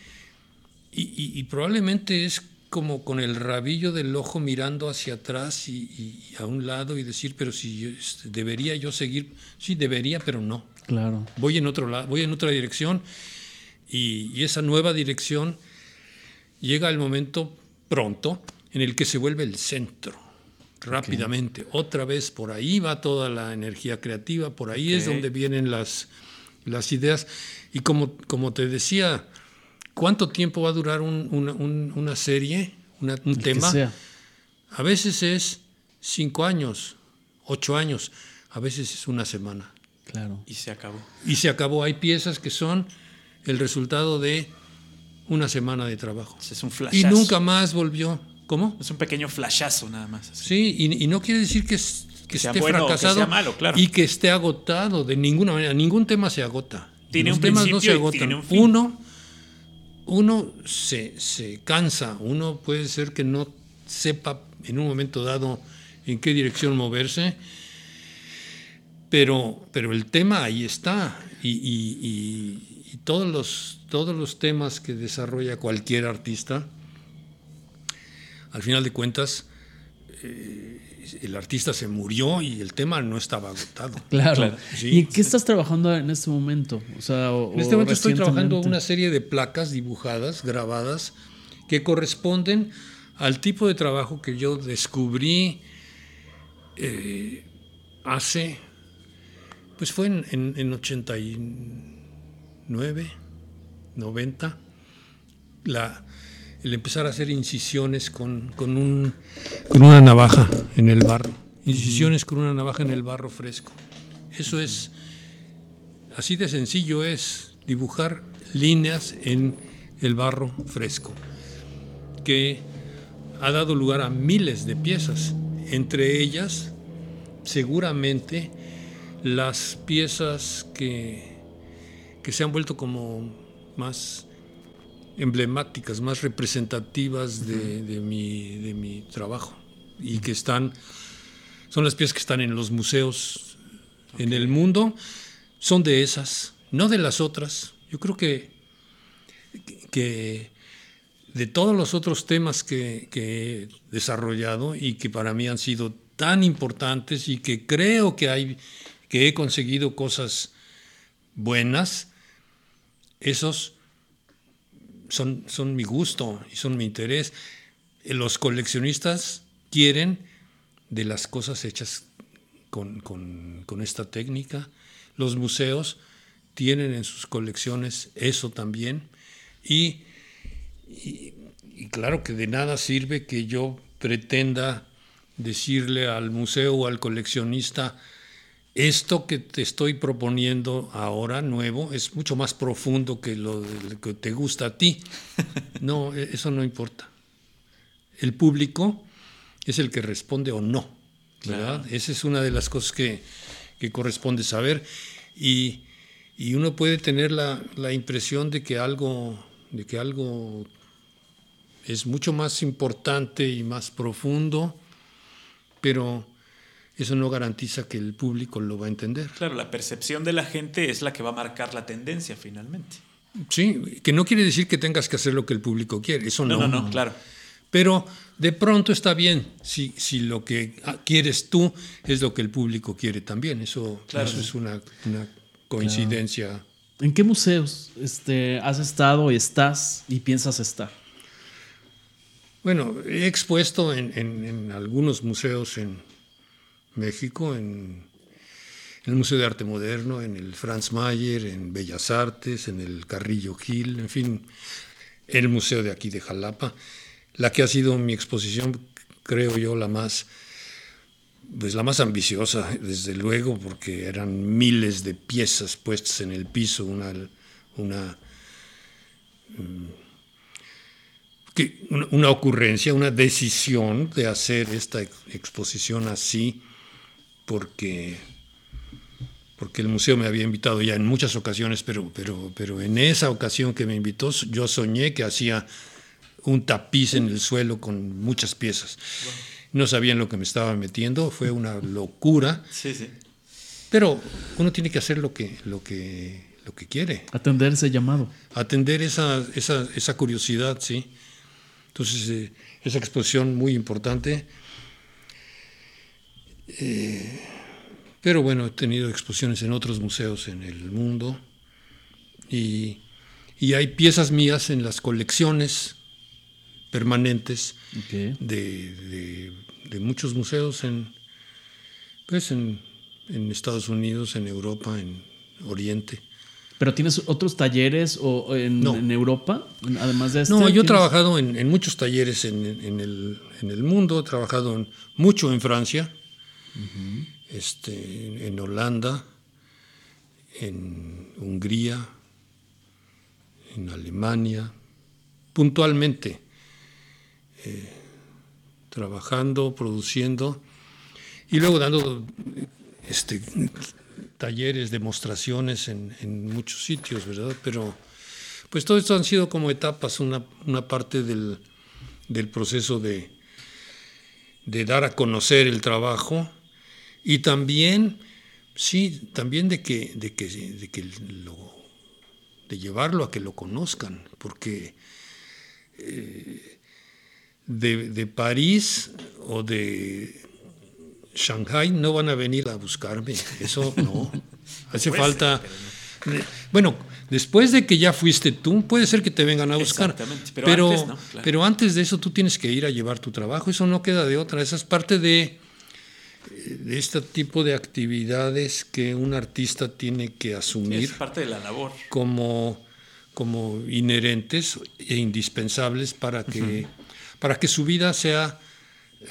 y, y- y probablemente es como con el rabillo del ojo mirando hacia atrás y, y a un lado y decir, pero si yo, este, debería yo seguir, sí debería, pero no. Claro. Voy en otro lado, voy en otra dirección y, y esa nueva dirección llega el momento pronto en el que se vuelve el centro rápidamente. Otra vez por ahí va toda la energía creativa, por ahí es donde vienen las, las ideas. Y como, como te decía, ¿cuánto tiempo va a durar un- una, un- una serie, una- un El que tema? sea. A veces es cinco años, ocho años, a veces es una semana. Claro. Y se acabó. Y se acabó. Hay piezas que son el resultado de una semana de trabajo. Es un Y nunca más volvió. ¿Cómo? Es un pequeño flashazo nada más. así. Sí, y, y no quiere decir que, es- que Que sea esté bueno que fracasado sea malo, claro. y que esté agotado. De ninguna manera. Ningún tema se agota. Tiene Los un temas no se principio y agotan. tiene un fin. Uno, uno se, se cansa. Uno puede ser que no sepa en un momento dado en qué dirección moverse. Pero, pero el tema ahí está. Y, y- y- y todos, los, todos los temas que desarrolla cualquier artista, al final de cuentas, eh, el artista se murió y el tema no estaba agotado. Claro. Claro. Sí. ¿Y qué estás trabajando en este momento? O sea, o- En este momento estoy trabajando una serie de placas dibujadas, grabadas, que corresponden al tipo de trabajo que yo descubrí eh, hace, pues fue en, en, en 89, 90, la, el empezar a hacer incisiones con, con, un, con una navaja en el barro, incisiones con una navaja en el barro fresco. Eso es Así de sencillo es dibujar líneas en el barro fresco, que ha dado lugar a miles de piezas, entre ellas seguramente las piezas que, que se han vuelto como más emblemáticas, más representativas de, de mi, de mi trabajo. Y que están, son las piezas que están en los museos en el mundo. Son de esas, no de las otras. Yo creo que, que de todos los otros temas que, que he desarrollado y que para mí han sido tan importantes y que creo que, hay, que he conseguido cosas buenas, esos son, son mi gusto y son mi interés. Los coleccionistas quieren de las cosas hechas con, con- con esta técnica. Los museos tienen en sus colecciones eso también. Y, y- y claro que de nada sirve que yo pretenda decirle al museo o al coleccionista esto que te estoy proponiendo ahora, nuevo, es mucho más profundo que lo que te gusta a ti. No, e, eso no importa. El público es el que responde o no. ¿verdad? Esa es una de las cosas que, corresponde saber. Y, uno puede tener la, la, impresión de que, algo, de que algo es mucho más importante y más profundo, pero eso no garantiza que el público lo va a entender. Claro, la percepción de la gente es la que va a marcar la tendencia finalmente. Sí, que no quiere decir que tengas que hacer lo que el público quiere, eso no. No, no, no, claro. Pero de pronto está bien si, si lo que quieres tú es lo que el público quiere también. Eso, eso es una, coincidencia. ¿En qué museos este, has estado y estás y piensas estar? Bueno, he expuesto en, en algunos museos en, México, en, el Museo de Arte Moderno, en el Franz Mayer, en Bellas Artes, en el Carrillo Gil, en fin, el museo de aquí de Jalapa, la que ha sido mi exposición, creo yo, la más, pues la más ambiciosa, desde luego, porque eran miles de piezas puestas en el piso, una, una mm, una ocurrencia, una decisión de hacer esta exposición así, porque, porque el museo me había invitado ya en muchas ocasiones, pero, pero, pero en esa ocasión que me invitó yo soñé que hacía un tapiz en el suelo con muchas piezas. No sabía en lo que me estaba metiendo, fue una locura. Sí, sí. Pero uno tiene que hacer lo que, lo que, lo que quiere. Atender ese llamado. Atender esa, esa, esa curiosidad, sí. Entonces, eh, esa exposición muy importante. Eh, pero bueno, he tenido exposiciones en otros museos en el mundo y, hay piezas mías en las colecciones permanentes de, muchos museos en, pues en, Estados Unidos, en Europa, en Oriente. ¿Pero tienes otros talleres o en, Europa, además de este? No, yo he trabajado en, muchos talleres en, el, en, el, mundo, he trabajado mucho en Francia, este, en Holanda, en Hungría, en Alemania, puntualmente, eh, trabajando, produciendo y luego dando este, talleres, demostraciones en, muchos sitios, ¿verdad? Pero pues todo esto han sido como etapas, una, parte del, del proceso de, de dar a conocer el trabajo y también, sí, también de que, de que, de que lo, de llevarlo a que lo conozcan, porque eh, de, París o de Shanghai no van a venir a buscarme, eso no, hace falta... Bueno, después de que ya fuiste tú, puede ser que te vengan a buscar. Pero, antes, pero antes de eso tú tienes que ir a llevar tu trabajo. Eso no queda de otra. Esa es parte de, de este tipo de actividades que un artista tiene que asumir. es parte de la labor. Como, como inherentes e indispensables para que, para que su vida sea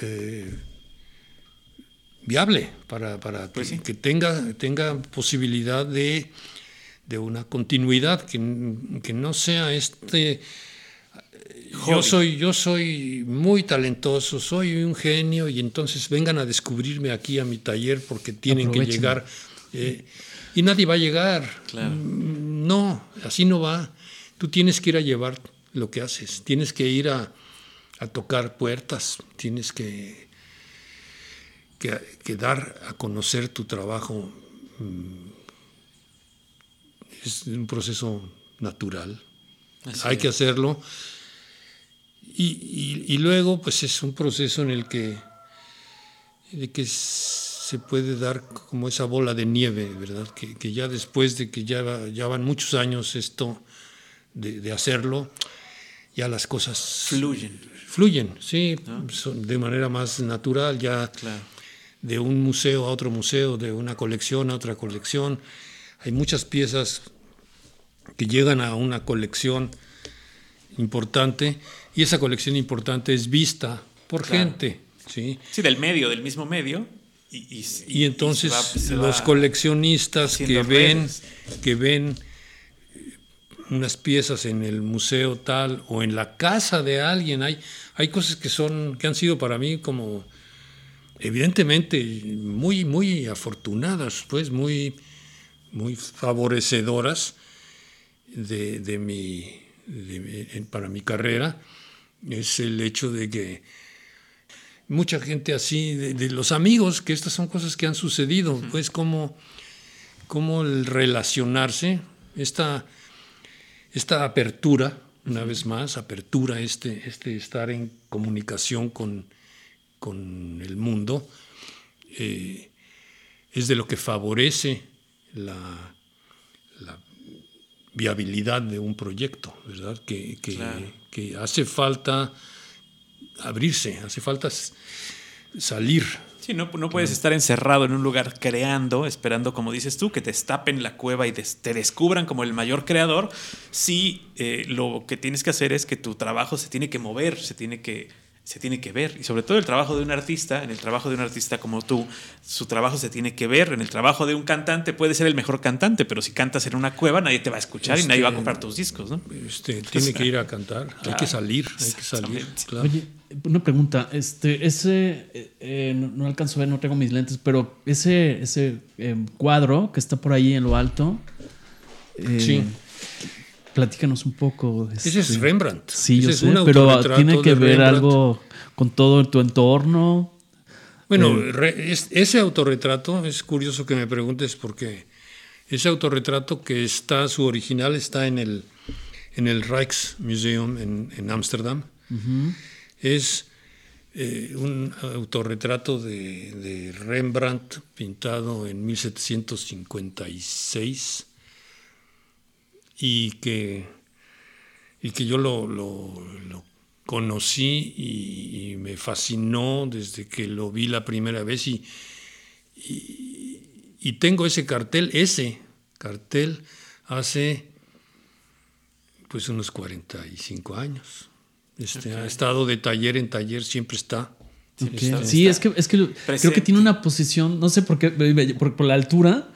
eh, viable, para, para pues que, tenga, tenga posibilidad de, de una continuidad, que, que no sea este yo soy, yo soy muy talentoso, soy un genio y entonces vengan a descubrirme aquí a mi taller porque tienen que llegar. Eh, y nadie va a llegar. Mm, no, así no va. Tú tienes que ir a llevar lo que haces, tienes que ir a, tocar puertas, tienes que, que, dar a conocer tu trabajo. Mm, es un proceso natural. Hay que hacerlo y, luego, pues es un proceso en el que, que se puede dar como esa bola de nieve, ¿verdad? Que, ya después de que ya, ya van muchos años esto de, hacerlo, ya las cosas fluyen. Fluyen, sí, de manera más natural, ya de un museo a otro museo, de una colección a otra colección. Hay muchas piezas que llegan a una colección importante y esa colección importante es vista por gente. ¿sí? sí, del medio, del mismo medio. Y, y- Y entonces se va- se los coleccionistas que ven, redes. que ven unas piezas en el museo tal o en la casa de alguien, hay, hay cosas que son, que han sido para mí como evidentemente muy, muy afortunadas, pues muy, muy favorecedoras de, de mi, de para mi carrera. Es el hecho de que mucha gente así, de, de los amigos, que estas son cosas que han sucedido, pues como, como el relacionarse, esta, esta apertura, una vez más, apertura, este, este estar en comunicación con, con el mundo, eh, es de lo que favorece la viabilidad de un proyecto, ¿verdad? Que, que- Claro. que hace falta abrirse, hace falta salir. Sí, no, no puedes estar encerrado en un lugar creando, esperando, como dices tú, que te estapen la cueva y des- te descubran como el mayor creador. Sí, eh, lo que tienes que hacer es que tu trabajo se tiene que mover, se tiene que, se tiene que ver. Y sobre todo el trabajo de un artista, en el trabajo de un artista como tú, su trabajo se tiene que ver. En el trabajo de un cantante puede ser el mejor cantante, pero si cantas en una cueva nadie te va a escuchar y nadie va a comprar tus discos, ¿no? Este, tiene que ir a cantar, hay que salir, hay que salir. Claro. Oye, una pregunta. Este, ese, eh, eh, no, no alcanzo a ver, no traigo mis lentes, pero ese, ese eh, cuadro que está por ahí en lo alto. eh, Sí. Platícanos un poco. Ese es este, Rembrandt. Sí, yo Ese sé, pero tiene que ver Rembrandt. algo con todo tu entorno. Bueno, Eh, es- ese autorretrato es curioso que me preguntes porque ese autorretrato que está, su original está en el, en el Rijksmuseum en en Ámsterdam. Es eh, un autorretrato de, de Rembrandt pintado en 1756 y que, y que yo lo, lo- lo conocí y, y me fascinó desde que lo vi la primera vez y, y, y tengo ese cartel, ese cartel hace pues unos 45 años. Este, Ha estado de taller en taller, siempre está. Sí, está es que, es que creo que tiene una posición, no sé por qué, por, por la altura,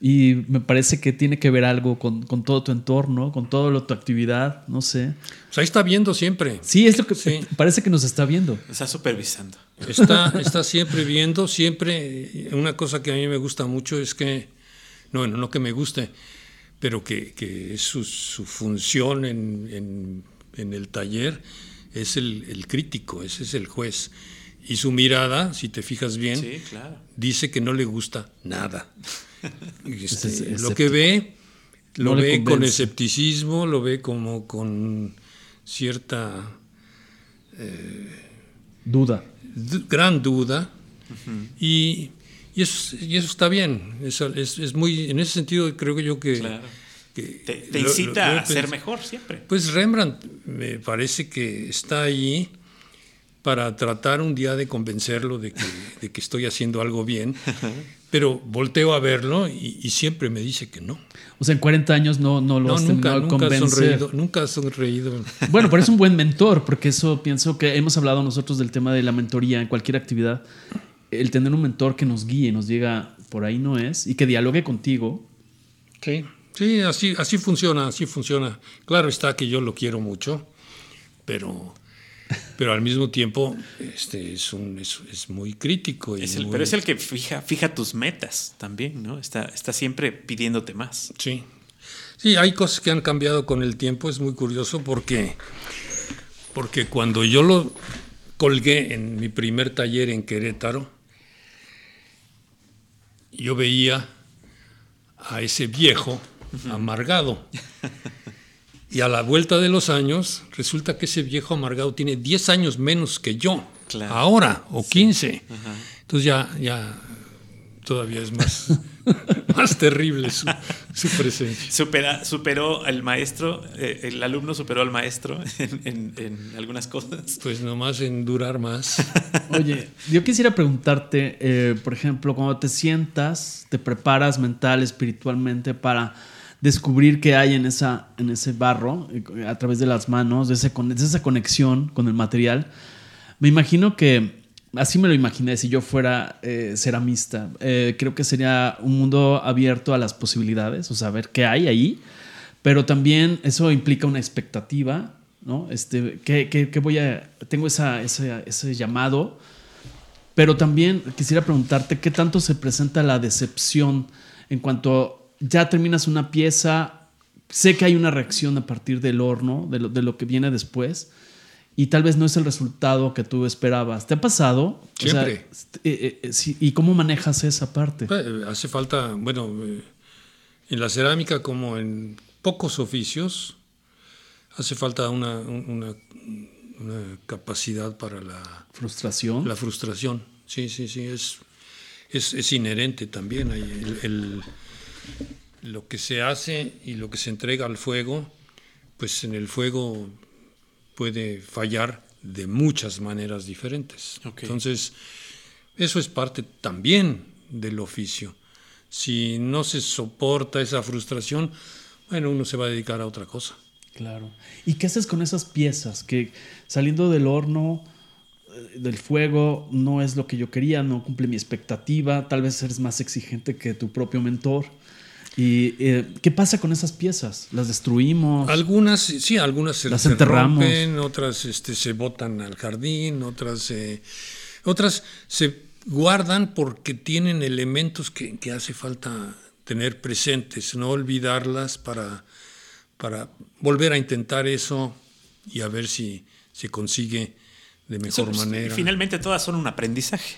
y me parece que tiene que ver algo con, con todo tu entorno, con toda tu actividad, no sé. Pues ahí está viendo siempre. Sí, es lo que Sí. parece que nos está viendo. Está supervisando. Está, está siempre viendo, siempre. Una cosa que a mí me gusta mucho es que, no, bueno, no que me guste, pero que, que es su, su función en, en- en el taller es el, el crítico, ese es el juez. Y su mirada, si te fijas bien, Sí, claro. dice que no le gusta nada. Este, Es- es lo que ve, lo No ve con escepticismo, lo ve como con cierta Duda. du- gran duda y, y eso, y eso está bien. Es, es muy, en ese sentido creo que yo que... Claro. que Te, te lo- incita lo- lo he a ser mejor siempre. Pues Rembrandt me parece que está allí para tratar un día de convencerlo de que, de que estoy haciendo algo bien, pero volteo a verlo y, y siempre me dice que no. O sea, en 40 años no, no lo No, has nunca, terminado nunca convencer. sonreído, nunca ha sonreído. Bueno, pero es un buen mentor, porque eso pienso que hemos hablado nosotros del tema de la mentoría en cualquier actividad. El tener un mentor que nos guíe, nos diga por ahí no es, y que dialogue contigo. Sí, sí, así, así funciona, así funciona. Claro está que yo lo quiero mucho, pero, pero al mismo tiempo este, es, un, es, es muy crítico. y Es el, muy- pero es el que fija, fija tus metas también, ¿no? Está, está siempre pidiéndote más. Sí. Sí, hay cosas que han cambiado con el tiempo, es muy curioso porque, porque cuando yo lo colgué en mi primer taller en Querétaro, yo veía a ese viejo amargado. Y a la vuelta de los años, resulta que ese viejo amargado tiene 10 años menos que yo, Claro. ahora, o 15. Entonces ya, ya todavía es más, más terrible su, su presencia. Supera, superó al maestro, eh, el alumno superó al maestro en, en- en algunas cosas. Pues nomás en durar más. Oye, yo quisiera preguntarte, eh, por ejemplo, cuando te sientas, te preparas mental, espiritualmente para descubrir qué hay en, esa, en ese barro, eh, a través de las manos, de, ese de esa conexión con el material. Me imagino que así me lo imaginé si yo fuera eh, ceramista. Eh, creo que sería un mundo abierto a las posibilidades, o sea, ver qué hay ahí, pero también eso implica una expectativa, ¿no? Este, que, voy a, tengo esa, ese, ese llamado, pero también quisiera preguntarte qué tanto se presenta la decepción en cuanto ya terminas una pieza, sé que hay una reacción a partir del horno, de lo, de lo que viene después, y tal vez no es el resultado que tú esperabas. ¿Te ha pasado? Siempre. Eh, eh, ¿Y cómo manejas esa parte? Pues, hace falta, bueno, eh, en la cerámica como en pocos oficios, hace falta una, una, capacidad para la frustración. La frustración, sí, sí, sí, es, es, inherente también. el, lo que se hace y lo que se entrega al fuego, pues en el fuego puede fallar de muchas maneras diferentes. Entonces, eso es parte también del oficio. Si no se soporta esa frustración, bueno, uno se va a dedicar a otra cosa. Claro. ¿Y qué haces con esas piezas que saliendo del horno, eh, del fuego, no es lo que yo quería, no cumple mi expectativa, tal vez eres más exigente que tu propio mentor? ¿Y eh, qué pasa con esas piezas? ¿Las destruimos? Algunas, sí, algunas se, las enterramos. rompen, otras este, se botan al jardín, otras, eh, otras se guardan porque tienen elementos que, hace falta tener presentes, no olvidarlas para, para volver a intentar eso y a ver si se consigue de mejor manera. Finalmente todas son un aprendizaje.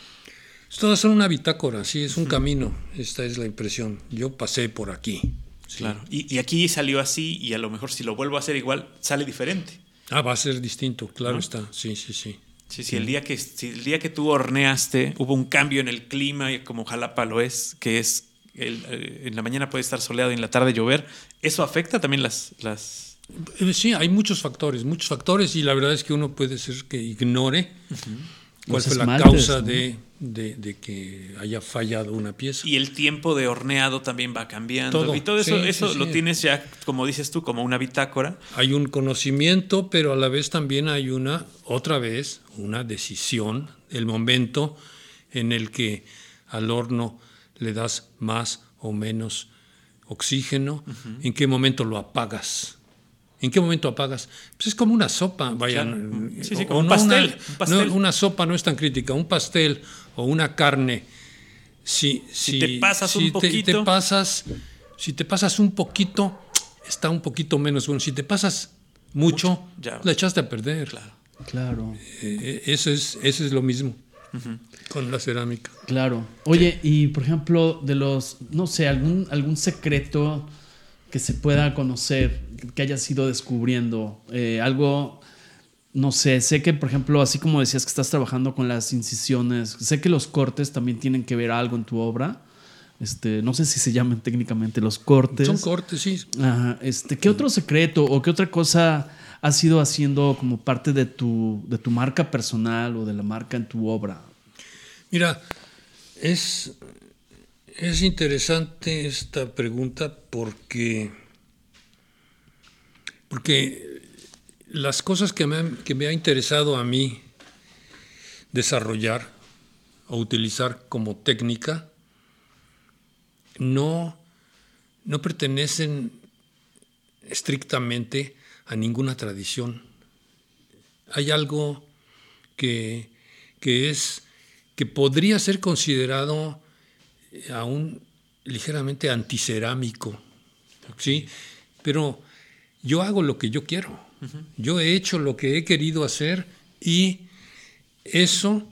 Todas son una bitácora, sí, es un camino, esta es la impresión. Yo pasé por aquí. Claro, y, aquí salió así y a lo mejor si lo vuelvo a hacer igual, sale diferente. Ah, va a ser distinto, claro está, sí, sí, sí. Sí, sí, el día, que, el día que tú horneaste, hubo un cambio en el clima, como Jalapa lo es, que es eh, en la mañana puede estar soleado y en la tarde llover, ¿eso afecta también las, las... Eh, sí, hay muchos factores, muchos factores y la verdad es que uno puede ser que ignore cuál fue la causa de, que haya fallado una pieza. Y el tiempo de horneado también va cambiando. Y todo eso, eso lo tienes ya, como dices tú, como una bitácora. Hay un conocimiento, pero a la vez también hay una, otra vez, una decisión, el momento en el que al horno le das más o menos oxígeno, en qué momento lo apagas. ¿En qué momento apagas? Pues es como una sopa, vaya. Sí, sí, como un, pastel, una, sopa no es tan crítica, un pastel o una carne. Si, si, te pasas un poquito. pasas, si te pasas un poquito, está un poquito menos bueno. Si te pasas mucho, la echaste a perder. Claro. claro. Eh, eh, eso, es, eso es lo mismo. Con la cerámica. Claro. Oye, y por ejemplo, de los, no sé, algún, algún secreto que se pueda conocer, que hayas ido descubriendo? Eh, algo, no sé, sé que, por ejemplo, así como decías que estás trabajando con las incisiones, sé que los cortes también tienen que ver algo en tu obra. Este, no sé si se llaman técnicamente los cortes. Son cortes, sí. este, ¿Qué otro secreto o qué otra cosa has ido haciendo como parte de tu, de tu marca personal o de la marca en tu obra? Mira, es, es interesante esta pregunta porque, porque las cosas que me, que me ha interesado a mí desarrollar o utilizar como técnica no, no pertenecen estrictamente a ninguna tradición. Hay algo que, que es que podría ser considerado aún ligeramente anticerámico, ¿sí? Pero yo hago lo que yo quiero. Yo he hecho lo que he querido hacer y eso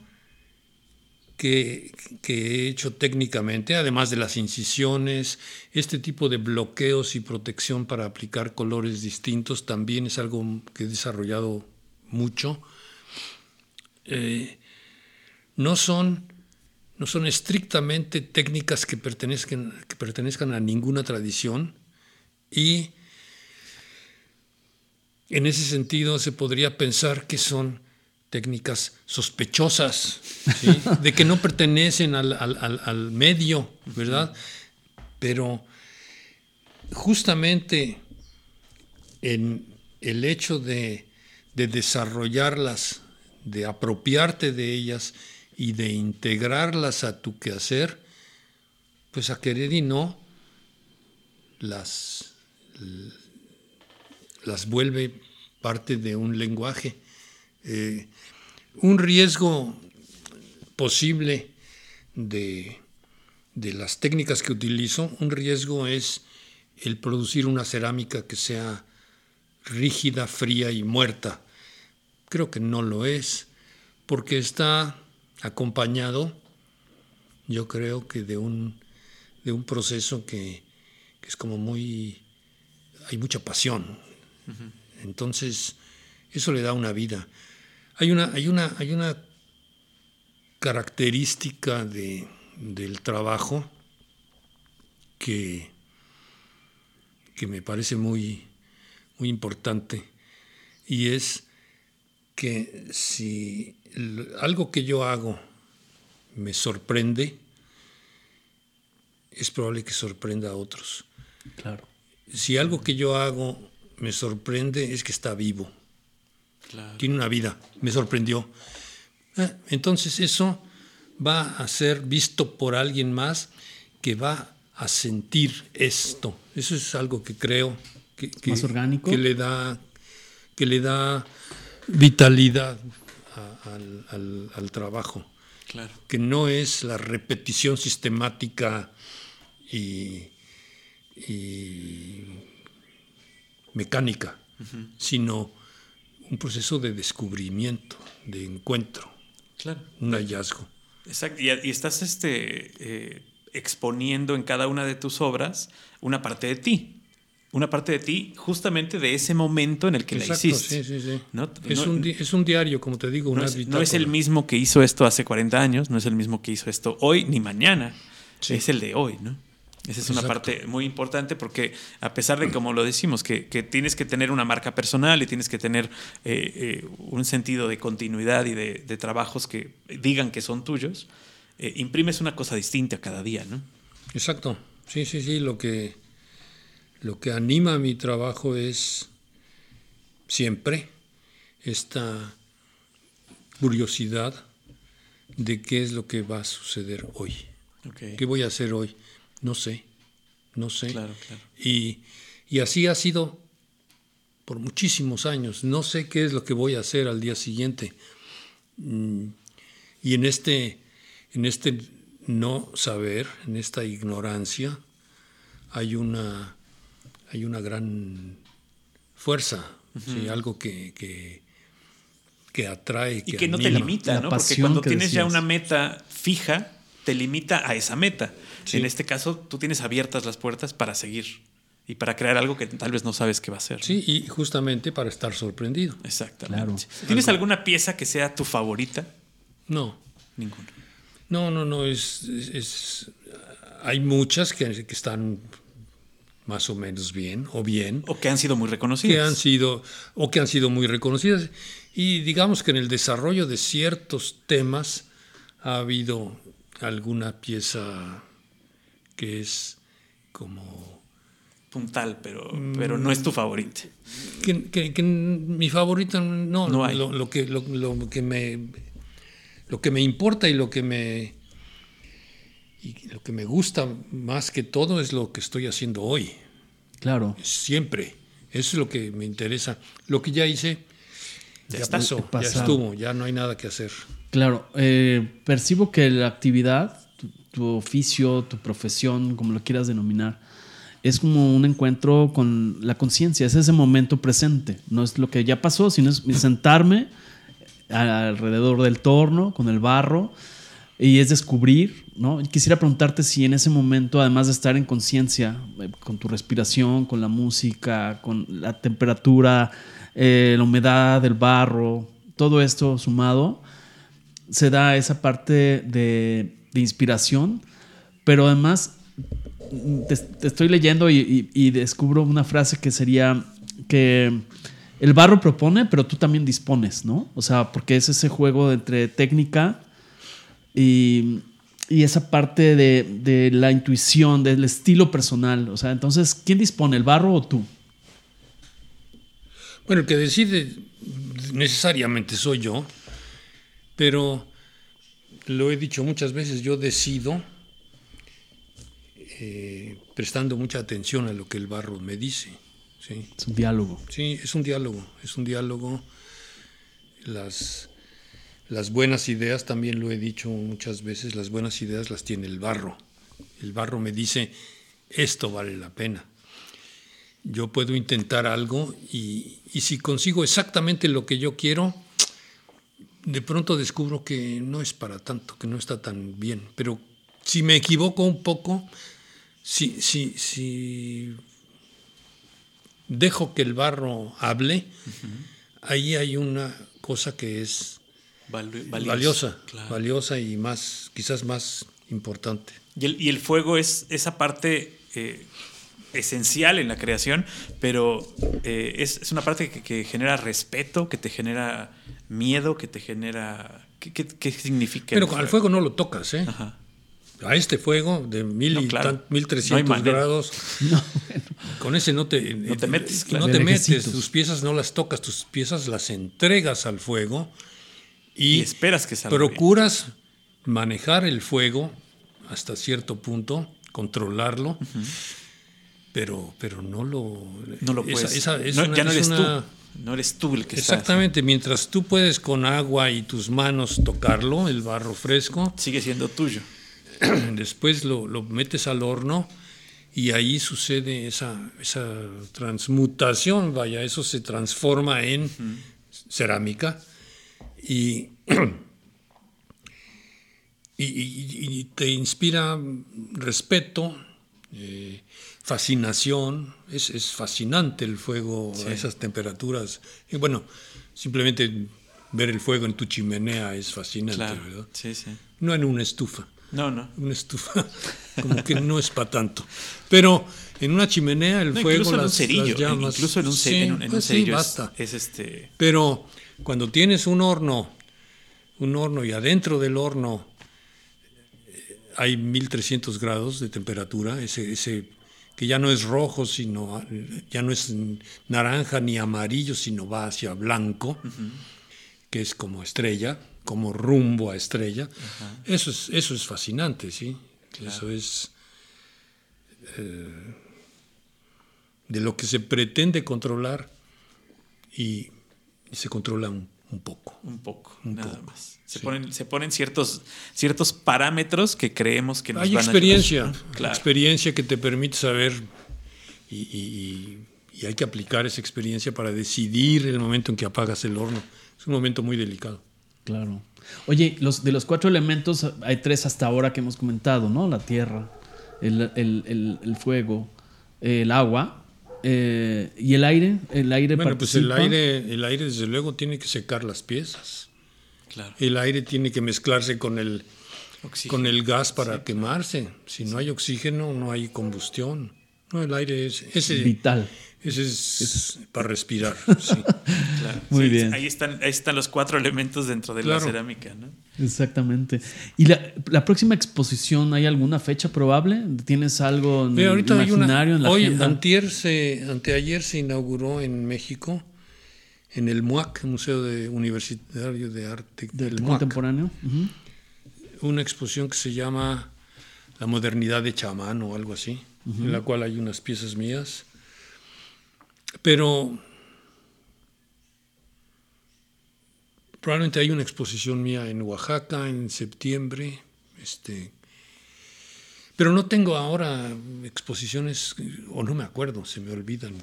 que, he hecho técnicamente, además de las incisiones, este tipo de bloqueos y protección para aplicar colores distintos, también es algo que he desarrollado mucho. Eh, no son no son estrictamente técnicas que pertenezcan, que pertenezcan a ninguna tradición y en ese sentido se podría pensar que son técnicas sospechosas, de que no pertenecen al, medio, ¿verdad? Pero justamente en el hecho de, de desarrollarlas, de apropiarte de ellas, y de integrarlas a tu quehacer, pues a querer y no, las, las vuelve parte de un lenguaje. Eh, un riesgo posible de, de las técnicas que utilizo, un riesgo es el producir una cerámica que sea rígida, fría y muerta. Creo que no lo es, porque está acompañado, yo creo que de un, de un proceso que, que es como muy, hay mucha pasión. Entonces, eso le da una vida. Hay una, hay una, hay una característica de, del trabajo que, que me parece muy, muy importante y es que si algo que yo hago me sorprende, es probable que sorprenda a otros. Claro. Si algo que yo hago me sorprende, es que está vivo. Tiene una vida. Me sorprendió. Ah, entonces eso va a ser visto por alguien más que va a sentir esto. Eso es algo que creo que, más orgánico. que le da que le da vitalidad al, trabajo. Claro. Que no es la repetición sistemática y, mecánica, sino un proceso de descubrimiento, de encuentro, claro. un hallazgo. Exacto, y, estás este, eh, exponiendo en cada una de tus obras una parte de ti. Una parte de ti, justamente de ese momento en el que la hiciste. Sí, sí, sí. Es, un, es, un, diario, como te digo, no es, no es, el mismo que hizo esto hace 40 años, no es el mismo que hizo esto hoy ni mañana. Es el de hoy, ¿no? Esa es una parte muy importante porque a pesar de, como lo decimos, que, tienes que tener una marca personal y tienes que tener eh, eh, un sentido de continuidad y de, trabajos que digan que son tuyos, eh, imprimes una cosa distinta cada día, ¿no? Exacto. Sí, sí, sí. Lo que, lo que anima mi trabajo es siempre esta curiosidad de qué es lo que va a suceder hoy. ¿Qué voy a hacer hoy? No sé, no sé. Claro, claro. Y, así ha sido por muchísimos años. No sé qué es lo que voy a hacer al día siguiente. Mm, y en este, en este no saber, en esta ignorancia, hay una, hay una gran fuerza, algo que, que, atrae. Que y que no te limita, ¿no? Porque cuando tienes ya una meta fija, te limita a esa meta. En este caso, tú tienes abiertas las puertas para seguir y para crear algo que tal vez no sabes qué va a ser. Sí, y justamente para estar sorprendido. Exactamente. ¿Tienes alguna pieza que sea tu favorita? No. Ninguna. No, no, no. Es, hay muchas que, que, están más o menos bien o bien. O que han sido muy reconocidas. Que han sido, o que han sido muy reconocidas. Y digamos que en el desarrollo de ciertos temas ha habido alguna pieza que es como... Puntal, pero, pero no es tu favorita. Que, mi favorita no, no hay. Lo, que, lo, que me, lo que me importa y lo que me, y lo que me gusta más que todo es lo que estoy haciendo hoy. Claro. Siempre. Eso es lo que me interesa. Lo que ya hice, ya, pasó, ya estuvo, ya no hay nada que hacer. Claro. Eh, percibo que la actividad tu oficio, tu profesión, como lo quieras denominar, es como un encuentro con la conciencia, es ese momento presente, no es lo que ya pasó, sino es sentarme alrededor del torno, con el barro, y es descubrir, ¿no? Quisiera preguntarte si en ese momento, además de estar en conciencia, eh, con tu respiración, con la música, con la temperatura, eh, la humedad del barro, todo esto sumado, se da esa parte de de inspiración, pero además te, estoy leyendo y, descubro una frase que sería que el barro propone, pero tú también dispones, ¿no? O sea, porque es ese juego entre técnica y, esa parte de, de, la intuición, del estilo personal. O sea, entonces, ¿quién dispone, el barro o tú? Bueno, el que decide necesariamente soy yo, pero lo he dicho muchas veces, yo decido eh, prestando mucha atención a lo que el barro me dice. ¿sí? Es un diálogo. Sí, es un diálogo, es un diálogo. Las, las buenas ideas, también lo he dicho muchas veces, las buenas ideas las tiene el barro. El barro me dice, esto vale la pena. Yo puedo intentar algo y, y si consigo exactamente lo que yo quiero, de pronto descubro que no es para tanto, que no está tan bien. Pero si me equivoco un poco, si, si, si dejo que el barro hable, ahí hay una cosa que es Val- valiosa, claro. valiosa y más, quizás más importante. Y el, y el fuego es esa parte eh, esencial en la creación, pero eh, es, es una parte que, que genera respeto, que te genera miedo, que te genera... ¿Qué, qué- qué significa? Pero al fuego no lo tocas, ¿eh? Ajá. A este fuego de mil No, y claro. tan- 1300 No hay manera. grados, con ese no te, No te metes, claro. no te metes, tus piezas no las tocas, tus piezas las entregas al fuego y, Y esperas que salga bien. procuras manejar el fuego hasta cierto punto, controlarlo, pero, pero no lo... No lo esa- puedes. esa- es No, una- ya no es eres una- tú. No eres tú el que Exactamente, mientras tú puedes con agua y tus manos tocarlo, el barro fresco, Sigue siendo tuyo. después lo, lo metes al horno y ahí sucede esa, esa transmutación, vaya, eso se transforma en cerámica y, y- te inspira respeto, eh, fascinación, es, es fascinante el fuego a esas temperaturas. Y bueno, simplemente ver el fuego en tu chimenea es fascinante, Claro. ¿verdad? Sí, sí. No en una estufa No, no. una estufa como que no es para tanto. Pero en una chimenea el No, fuego, incluso en un las, cerillo. las llamas. incluso en un, ce- Sí, en un- en un pues sí, cerillo es- basta. es, este. Pero cuando tienes un horno, un horno y adentro del horno eh, hay 1300 grados de temperatura, ese, ese que ya no es rojo, sino ya no es naranja ni amarillo, sino va hacia blanco, que es como estrella, como rumbo a estrella. Eso es, eso es fascinante, sí. Eso es eh, de lo que se pretende controlar y, y se controla un, un poco. Un poco, Un nada poco, más. Se sí. ponen, se ponen ciertos, ciertos parámetros que creemos que nos Hay van a experiencia, ayudar. Claro. experiencia que te permite saber y, y- y hay que aplicar esa experiencia para decidir el momento en que apagas el horno. Es un momento muy delicado. Claro. Oye, los, de los cuatro elementos hay tres hasta ahora que hemos comentado, ¿no? La tierra, el, el- el- el fuego, el agua eh, y el aire. El aire Bueno, pues el aire, el aire desde luego tiene que secar las piezas. Claro. El aire tiene que mezclarse con el, Oxígeno. con el gas para quemarse. Si no hay oxígeno, no hay combustión. No, el aire es ese, Vital. ese es para respirar. sí. Claro. Muy Sí, bien. Ahí están, ahí están los cuatro elementos dentro de Claro. la cerámica, ¿no? Exactamente. ¿Y la, la próxima exposición, hay alguna fecha probable? ¿Tienes algo en Mira, el ahorita hay imaginario, una. en la Hoy, agenda? antier se, anteayer se inauguró en México, en el MUAC, Museo de Universitario de Arte del contemporáneo? Una exposición que se llama La modernidad de chamán o algo así, en la cual hay unas piezas mías. Pero probablemente hay una exposición mía en Oaxaca en septiembre. Este, pero no tengo ahora exposiciones, o no me acuerdo, se me olvidan.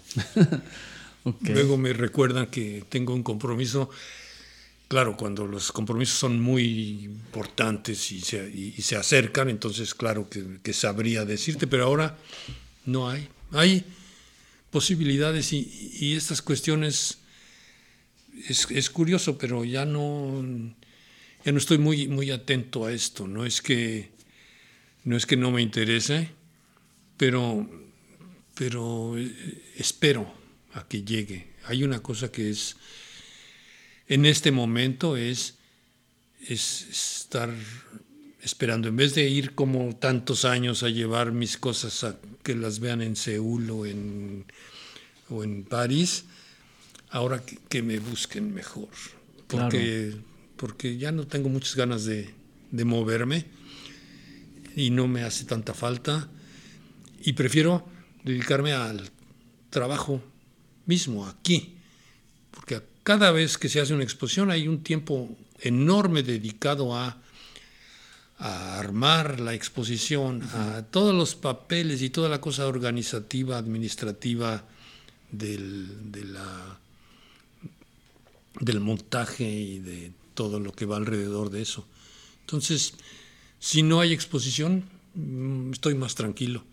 Luego me recuerdan que tengo un compromiso. Claro, cuando los compromisos son muy importantes y se, y- y se acercan, entonces claro que, que sabría decirte, pero ahora no hay. Hay posibilidades y, y estas cuestiones es, es curioso, pero ya no, ya no estoy muy, muy atento a esto. No es que no, es que no me interese, pero, pero eh, espero a que llegue. Hay una cosa que es, en este momento, es, es estar esperando, en vez de ir como tantos años a llevar mis cosas a que las vean en Seúl o en, o en París, ahora que, que me busquen mejor. Porque, porque ya no tengo muchas ganas de, de moverme y no me hace tanta falta y prefiero dedicarme al trabajo mismo aquí, porque cada vez que se hace una exposición hay un tiempo enorme dedicado a, a armar la exposición, a todos los papeles y toda la cosa organizativa, administrativa del, de la, del montaje y de todo lo que va alrededor de eso. Entonces, si no hay exposición, mm, estoy más tranquilo.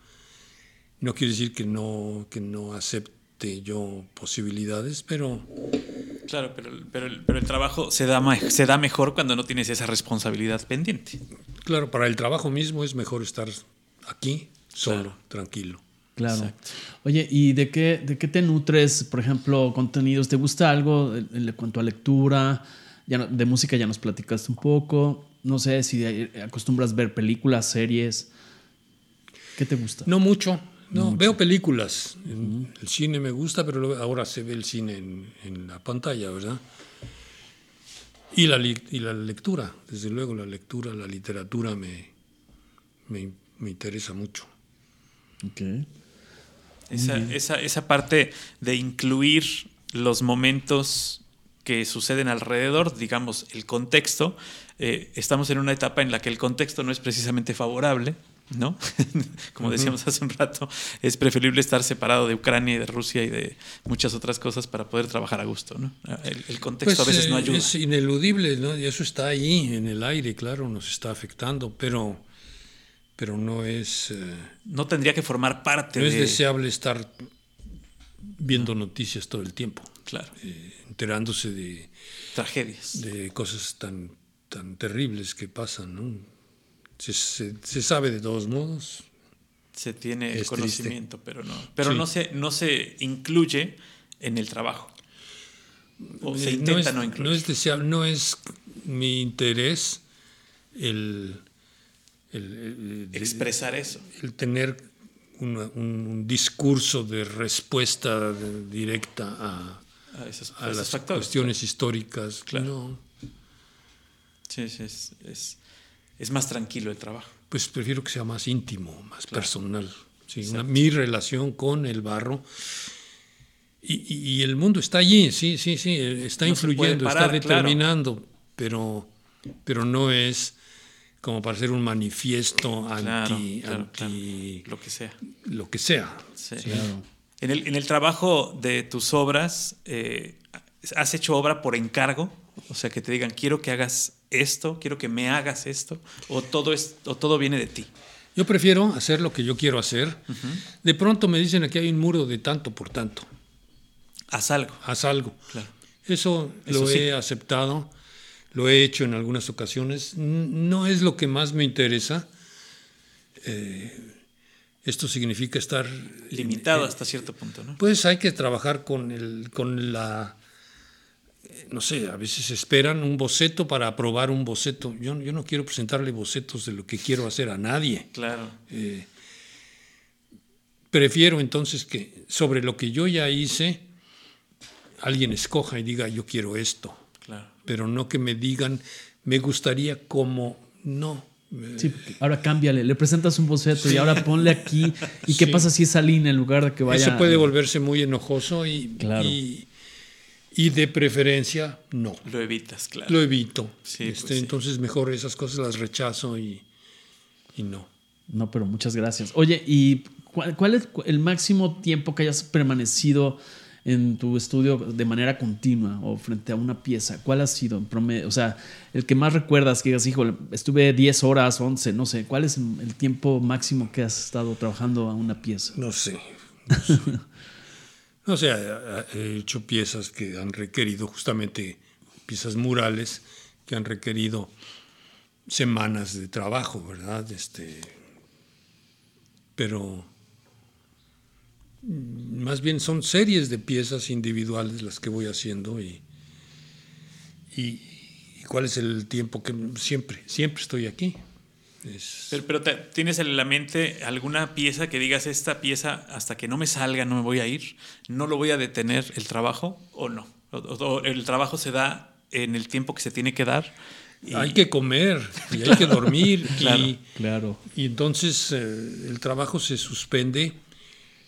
No quiere decir que no, que no acepte yo posibilidades, pero... Claro, pero, pero, el, pero el trabajo se da, se da mejor cuando no tienes esa responsabilidad pendiente. Claro, para el trabajo mismo es mejor estar aquí, solo, claro. tranquilo. Claro. Exacto. Oye, ¿y de qué, de qué te nutres, por ejemplo, contenidos? ¿Te gusta algo en cuanto a lectura? Ya no, de música ya nos platicaste un poco. No sé si acostumbras ver películas, series. ¿Qué te gusta? No mucho. No, mucho. veo películas. Uh -huh. El cine me gusta, pero ahora se ve el cine en, en la pantalla, ¿verdad? Y la, y la, lectura, desde luego la lectura, la literatura me, me, me interesa mucho. Okay. Esa, esa, esa, parte de incluir los momentos que suceden alrededor, digamos, el contexto, eh, estamos en una etapa en la que el contexto no es precisamente favorable, ¿no? Como decíamos uh -huh. hace un rato, es preferible estar separado de Ucrania y de Rusia y de muchas otras cosas para poder trabajar a gusto, ¿no? El, el contexto pues, a veces no ayuda. Es ineludible, ¿no? Y eso está ahí, en el aire, claro, nos está afectando, pero, pero no es... Eh, no tendría que formar parte no de... es deseable estar viendo noticias todo el tiempo. Claro. Eh, enterándose de... Tragedias. De cosas tan, tan terribles que pasan, ¿no? Se, se, se, sabe de todos modos. Se tiene conocimiento, triste. pero no, pero sí. no, se, no se incluye en el trabajo. O se intenta no, es, no incluir. No es, deseable, no es mi interés el, el, el expresar eso. El tener una, un, un, discurso de respuesta de, directa a, a, a las factores, cuestiones históricas. Claro. No. Sí, sí, es, es es más tranquilo el trabajo. Pues prefiero que sea más íntimo, más claro. personal. Sí, una, mi relación con el barro. Y, y, y, el mundo está allí, sí, sí, sí, está no influyendo, parar, está determinando, claro. pero, pero no es como para hacer un manifiesto claro, anti, anti lo que sea. Lo que sea. Sí. En, el, en el trabajo de tus obras, eh, ¿has hecho obra por encargo? O sea, que te digan, quiero que hagas esto, quiero que me hagas esto, o todo, es, o todo viene de ti. Yo prefiero hacer lo que yo quiero hacer. Uh -huh. De pronto me dicen aquí hay un muro de tanto por tanto. Haz algo. Haz algo. Claro. Eso, Eso lo sí. he aceptado, lo he hecho en algunas ocasiones. No es lo que más me interesa. Eh, esto significa estar... Limitado eh, hasta cierto punto, ¿no? Pues hay que trabajar con, el, con la no sé, a veces esperan un boceto para aprobar un boceto. Yo, yo, no quiero presentarle bocetos de lo que quiero hacer a nadie. Claro. Eh, prefiero entonces que sobre lo que yo ya hice, alguien escoja y diga, yo quiero esto. Pero no que me digan, me gustaría como, no. Sí, ahora cámbiale, le presentas un boceto sí. y ahora ponle aquí. ¿Y qué sí. pasa si esa línea en lugar de que vaya? Eso puede volverse muy enojoso y, claro. y y de preferencia, no. Lo evitas, claro. Lo evito. Sí, este, pues sí. Entonces, mejor esas cosas las rechazo y, y, no. No, pero muchas gracias. Oye, ¿y cuál, cuál, es el máximo tiempo que hayas permanecido en tu estudio de manera continua o frente a una pieza? ¿Cuál ha sido en promedio? O sea, el que más recuerdas que digas, hijo, estuve 10 horas, 11, no sé. ¿Cuál es el tiempo máximo que has estado trabajando a una pieza? No sé. No sé. O sea, he hecho piezas que han requerido justamente piezas murales que han requerido semanas de trabajo, ¿verdad? Este, pero más bien son series de piezas individuales las que voy haciendo y, y, y cuál es el tiempo que siempre, siempre estoy aquí. Es... Pero, pero te, ¿tienes en la mente alguna pieza que digas, esta pieza hasta que no me salga no me voy a ir? ¿No lo voy a detener el trabajo o no? ¿O, o el trabajo se da en el tiempo que se tiene que dar? hay que comer y hay que dormir. Claro, y, Claro. y entonces eh, el trabajo se suspende,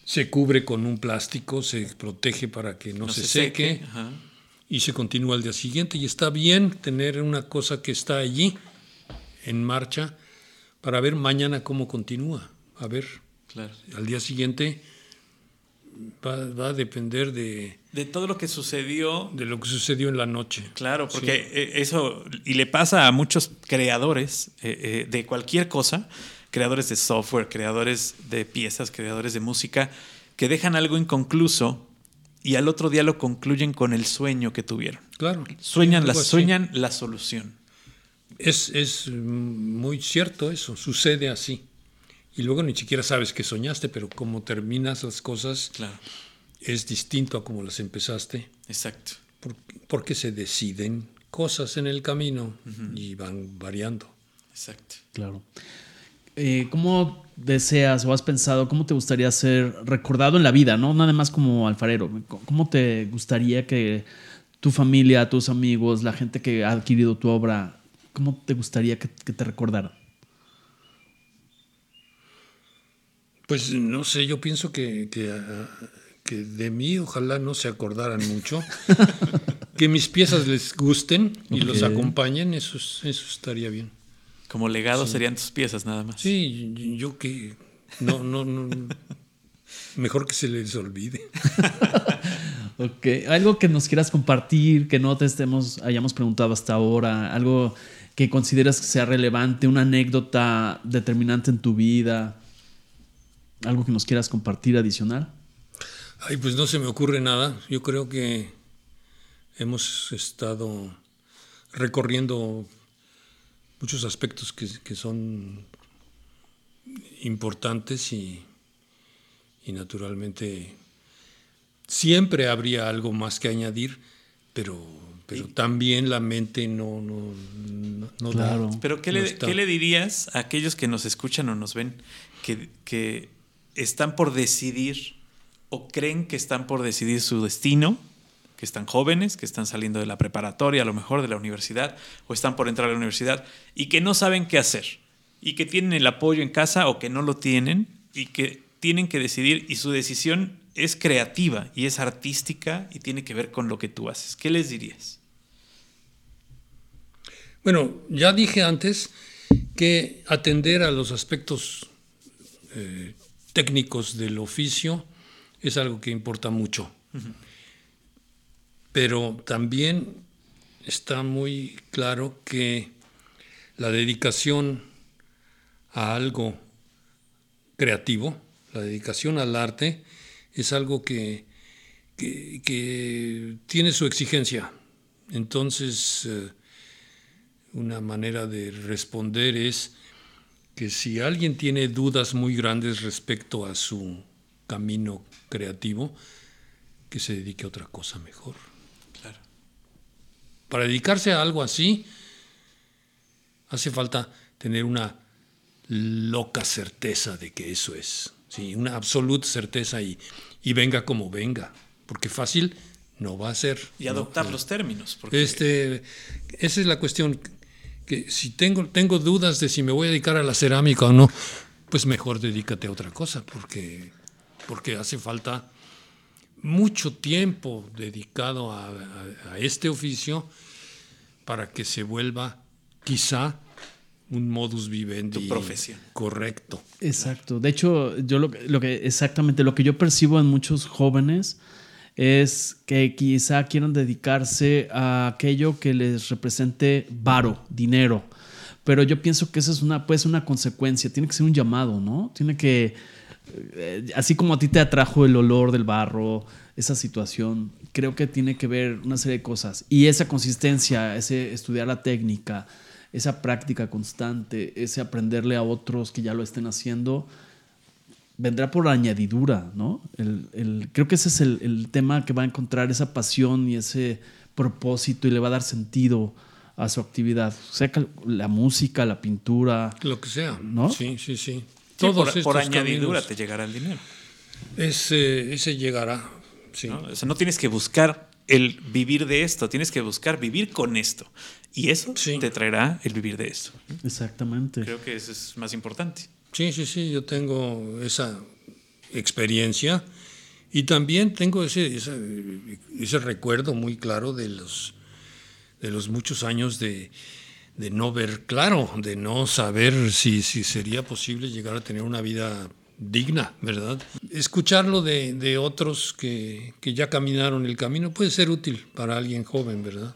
se cubre con un plástico, se protege para que no, no se, seque, Ajá. y se continúa al día siguiente. Y está bien tener una cosa que está allí en marcha para ver mañana cómo continúa. A ver, Claro. al día siguiente va, va a depender de, De todo lo que sucedió de lo que sucedió en la noche. Claro, porque eh, eso, y le pasa a muchos creadores eh, eh, de cualquier cosa, creadores de software, creadores de piezas, creadores de música, que dejan algo inconcluso y al otro día lo concluyen con el sueño que tuvieron. Claro. Sueñan, la, sueñan la solución. Es, es muy cierto eso, sucede así. Y luego ni siquiera sabes que soñaste, pero como terminas las cosas Claro, es distinto a como las empezaste, exacto. por- porque se deciden cosas en el camino y van variando. Exacto. Claro. Eh, ¿Cómo deseas o has pensado, cómo te gustaría ser recordado en la vida, no nada más como alfarero? ¿Cómo te gustaría que tu familia, tus amigos, la gente que ha adquirido tu obra, cómo te gustaría que, que te recordaran? Pues no sé, yo pienso que, que, ah, que de mí ojalá no se acordaran mucho. que mis piezas les gusten y los acompañen, eso, es- eso estaría bien. Como legado serían tus piezas nada más. Sí, yo que no, no, no. Mejor que se les olvide. Ok, algo que nos quieras compartir, que no te estemos, hayamos preguntado hasta ahora, algo que consideras que sea relevante, una anécdota determinante en tu vida, algo que nos quieras compartir adicional. Ay, pues no se me ocurre nada. Yo creo que hemos estado recorriendo muchos aspectos que, que son importantes y, y naturalmente siempre habría algo más que añadir, pero, pero también la mente no, no, no, no da. Claro. Pero ¿qué No le, está. qué le dirías a aquellos que nos escuchan o nos ven que, que están por decidir o creen que están por decidir su destino? Que están jóvenes, que están saliendo de la preparatoria, a lo mejor de la universidad, o están por entrar a la universidad y que no saben qué hacer y que tienen el apoyo en casa o que no lo tienen y que tienen que decidir y su decisión es creativa y es artística y tiene que ver con lo que tú haces. ¿Qué les dirías? Bueno, ya dije antes que atender a los aspectos eh, técnicos del oficio es algo que importa mucho. Pero también está muy claro que la dedicación a algo creativo, la dedicación al arte, es algo que, que- tiene su exigencia. Entonces, eh, una manera de responder es que si alguien tiene dudas muy grandes respecto a su camino creativo, que se dedique a otra cosa mejor. Para dedicarse a algo así, hace falta tener una loca certeza de que eso es. Sí, una absoluta certeza y, y venga como venga. Porque fácil no va a ser. Y adoptar los términos. Porque Este, esa es la cuestión. Que si tengo, tengo dudas de si me voy a dedicar a la cerámica o no, pues mejor dedícate a otra cosa, porque, porque hace falta mucho tiempo dedicado a, a- a este oficio para que se vuelva quizá un modus vivendi Tu profesión. correcto. Exacto. De hecho, yo lo, que- lo que exactamente lo que yo percibo en muchos jóvenes es que quizá quieran dedicarse a aquello que les represente varo, dinero. Pero yo pienso que esa es una, pues, una consecuencia, tiene que ser un llamado, ¿no? Tiene que, eh, así como a ti te atrajo el olor del barro, esa situación, creo que tiene que ver una serie de cosas. Y esa consistencia, ese estudiar la técnica, esa práctica constante, ese aprenderle a otros que ya lo estén haciendo, vendrá por añadidura, ¿no? El, el- creo que ese es el, el tema que va a encontrar esa pasión y ese propósito y le va a dar sentido a su actividad. Sea la música, la pintura. Lo que sea. ¿No? Sí, sí, sí. Sí, Todos por, estos por añadidura caminos, te llegará el dinero. ese, ese llegará. Sí. ¿no? O sea, no tienes que buscar el vivir de esto, tienes que buscar vivir con esto. Y eso Sí. te traerá el vivir de esto. Exactamente. Creo que eso es más importante. Sí, sí, sí, yo tengo esa experiencia y también tengo ese, ese, ese recuerdo muy claro de los, de los muchos años de, de no ver claro, de no saber si, si sería posible llegar a tener una vida digna, ¿verdad? Escucharlo de, de otros que, que ya caminaron el camino puede ser útil para alguien joven, ¿verdad?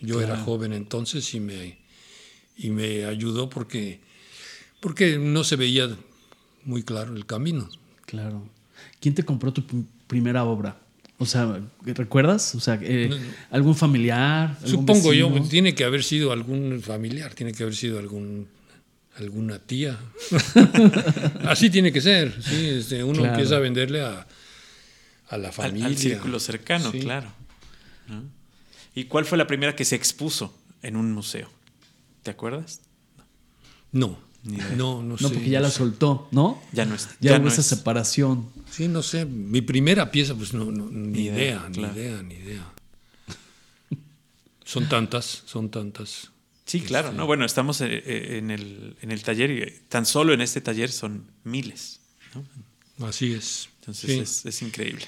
Yo era joven entonces y me, y me ayudó porque, porque no se veía muy claro el camino. Claro. ¿Quién te compró tu pr- primera obra? O sea, ¿recuerdas? O sea, eh, algún familiar. algún Supongo yo, tiene que haber sido algún familiar, tiene que haber sido algún alguna tía. Así tiene que ser. Sí, este, uno Claro. empieza a venderle a, a la familia. al círculo cercano, Sí. claro. ¿No? ¿Y cuál fue la primera que se expuso en un museo? ¿Te acuerdas? No, no, no, No, sé. porque ya la sé. soltó, ¿no? Ya no es. Ya, ya hubo no esa es. separación. Sí, no sé. Mi primera pieza, pues no, no, ni, Ni idea, idea, claro. ni idea, ni idea. Son tantas, son tantas. Sí, claro. No, bueno, estamos eh, eh, en el, en el taller y eh, tan solo en este taller son miles. ¿no? Así es. Entonces Sí. es, es increíble.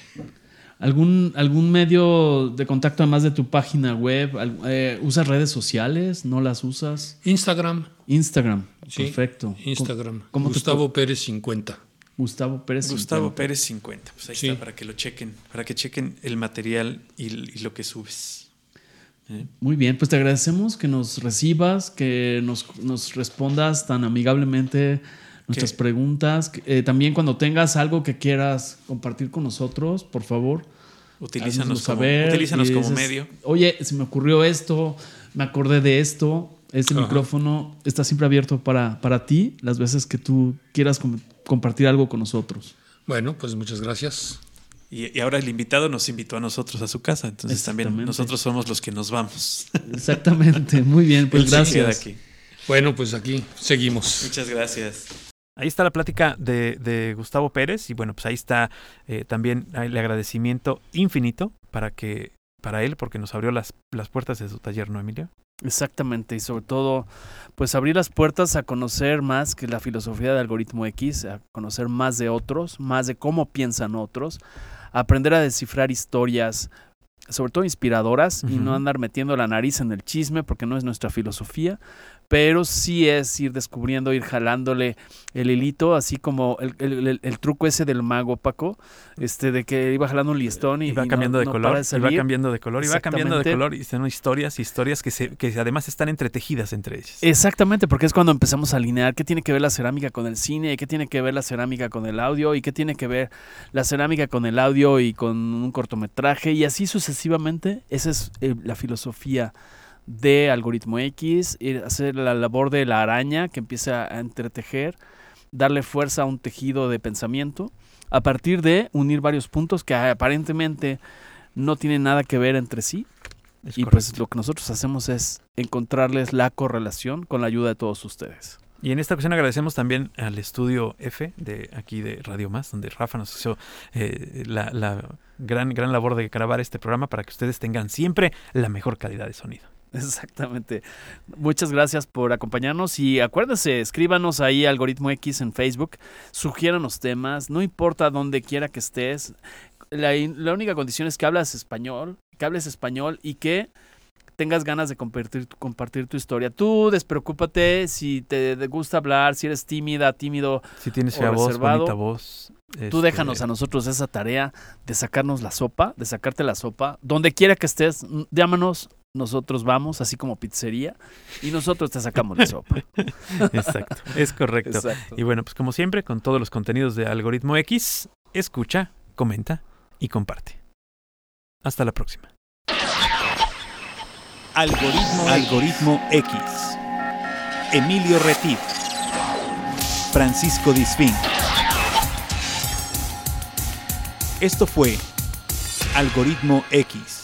¿Algún, ¿Algún medio de contacto además de tu página web? Eh, ¿Usas redes sociales? ¿No las usas? Instagram. Instagram. Sí, Perfecto. Instagram. ¿Cómo te Gustavo Pérez 50. Gustavo Pérez. Gustavo 50. Pérez 50. Pues ahí Sí. está para que lo chequen, para que chequen el material y, y lo que subes. ¿Eh? Muy bien, pues te agradecemos que nos recibas, que nos, nos respondas tan amigablemente nuestras preguntas. Eh, también cuando tengas algo que quieras compartir con nosotros, por favor. Utilízanos como, saber utilízanos y como medio. Oye, se me ocurrió esto, me acordé de esto. Este Ajá. micrófono está siempre abierto para, para ti las veces que tú quieras com- compartir algo con nosotros. Bueno, pues muchas gracias. Y, y ahora el invitado nos invitó a nosotros a su casa. Entonces también nosotros somos los que nos vamos. Exactamente, muy bien, pues Él se queda gracias. aquí. Bueno, pues aquí seguimos. Muchas gracias. Ahí está la plática de, de Gustavo Pérez y bueno, pues ahí está eh, también el agradecimiento infinito para que para él porque nos abrió las, las puertas de su taller, ¿no, Emilio? Exactamente, y sobre todo, pues abrir las puertas a conocer más que la filosofía de algoritmo X, a conocer más de otros, más de cómo piensan otros, aprender a descifrar historias, sobre todo inspiradoras, y no andar metiendo la nariz en el chisme, porque no es nuestra filosofía, pero sí es ir descubriendo, ir jalándole el hilito, así como el, el- el- el truco ese del mago Paco, este de que iba jalando un listón y, Y va no- cambiando de color, salir. cambiando de color, y va cambiando de color, y son historias, historias que, se, que además están entretejidas entre ellas. Exactamente, porque es cuando empezamos a alinear qué tiene que ver la cerámica con el cine, y qué tiene que ver la cerámica con el audio, y qué tiene que ver la cerámica con el audio y con un cortometraje, y así sucesivamente. Esa es eh, la filosofía de Algoritmo X, hacer la labor de la araña que empieza a entretejer, darle fuerza a un tejido de pensamiento, a partir de unir varios puntos que aparentemente no tienen nada que ver entre sí, Es y correcto. pues lo que nosotros hacemos es encontrarles la correlación con la ayuda de todos ustedes. Y en esta ocasión agradecemos también al estudio F de aquí de Radio Más, donde Rafa nos hizo eh, la, la gran, gran labor de grabar este programa para que ustedes tengan siempre la mejor calidad de sonido. Exactamente. Muchas gracias por acompañarnos y acuérdense, escríbanos ahí Algoritmo X en Facebook, sugiéranos temas, no importa dónde quiera que estés. La, la única condición es que hablas español, que hables español y que tengas ganas de compartir, compartir tu historia. Tú despreocúpate si te gusta hablar, si eres tímida, tímido, Si tienes O voz, bonita voz. Tú este, déjanos a nosotros esa tarea de sacarnos la sopa, de sacarte la sopa. Donde quiera que estés, llámanos, nosotros vamos, así como pizzería, y nosotros te sacamos la sopa. Exacto, es correcto. Exacto. Y bueno, pues como siempre, con todos los contenidos de Algoritmo X, escucha, comenta y comparte. Hasta la próxima. Algoritmo, Algoritmo X. Emilio Retif. Francisco Disfín. Esto fue Algoritmo X.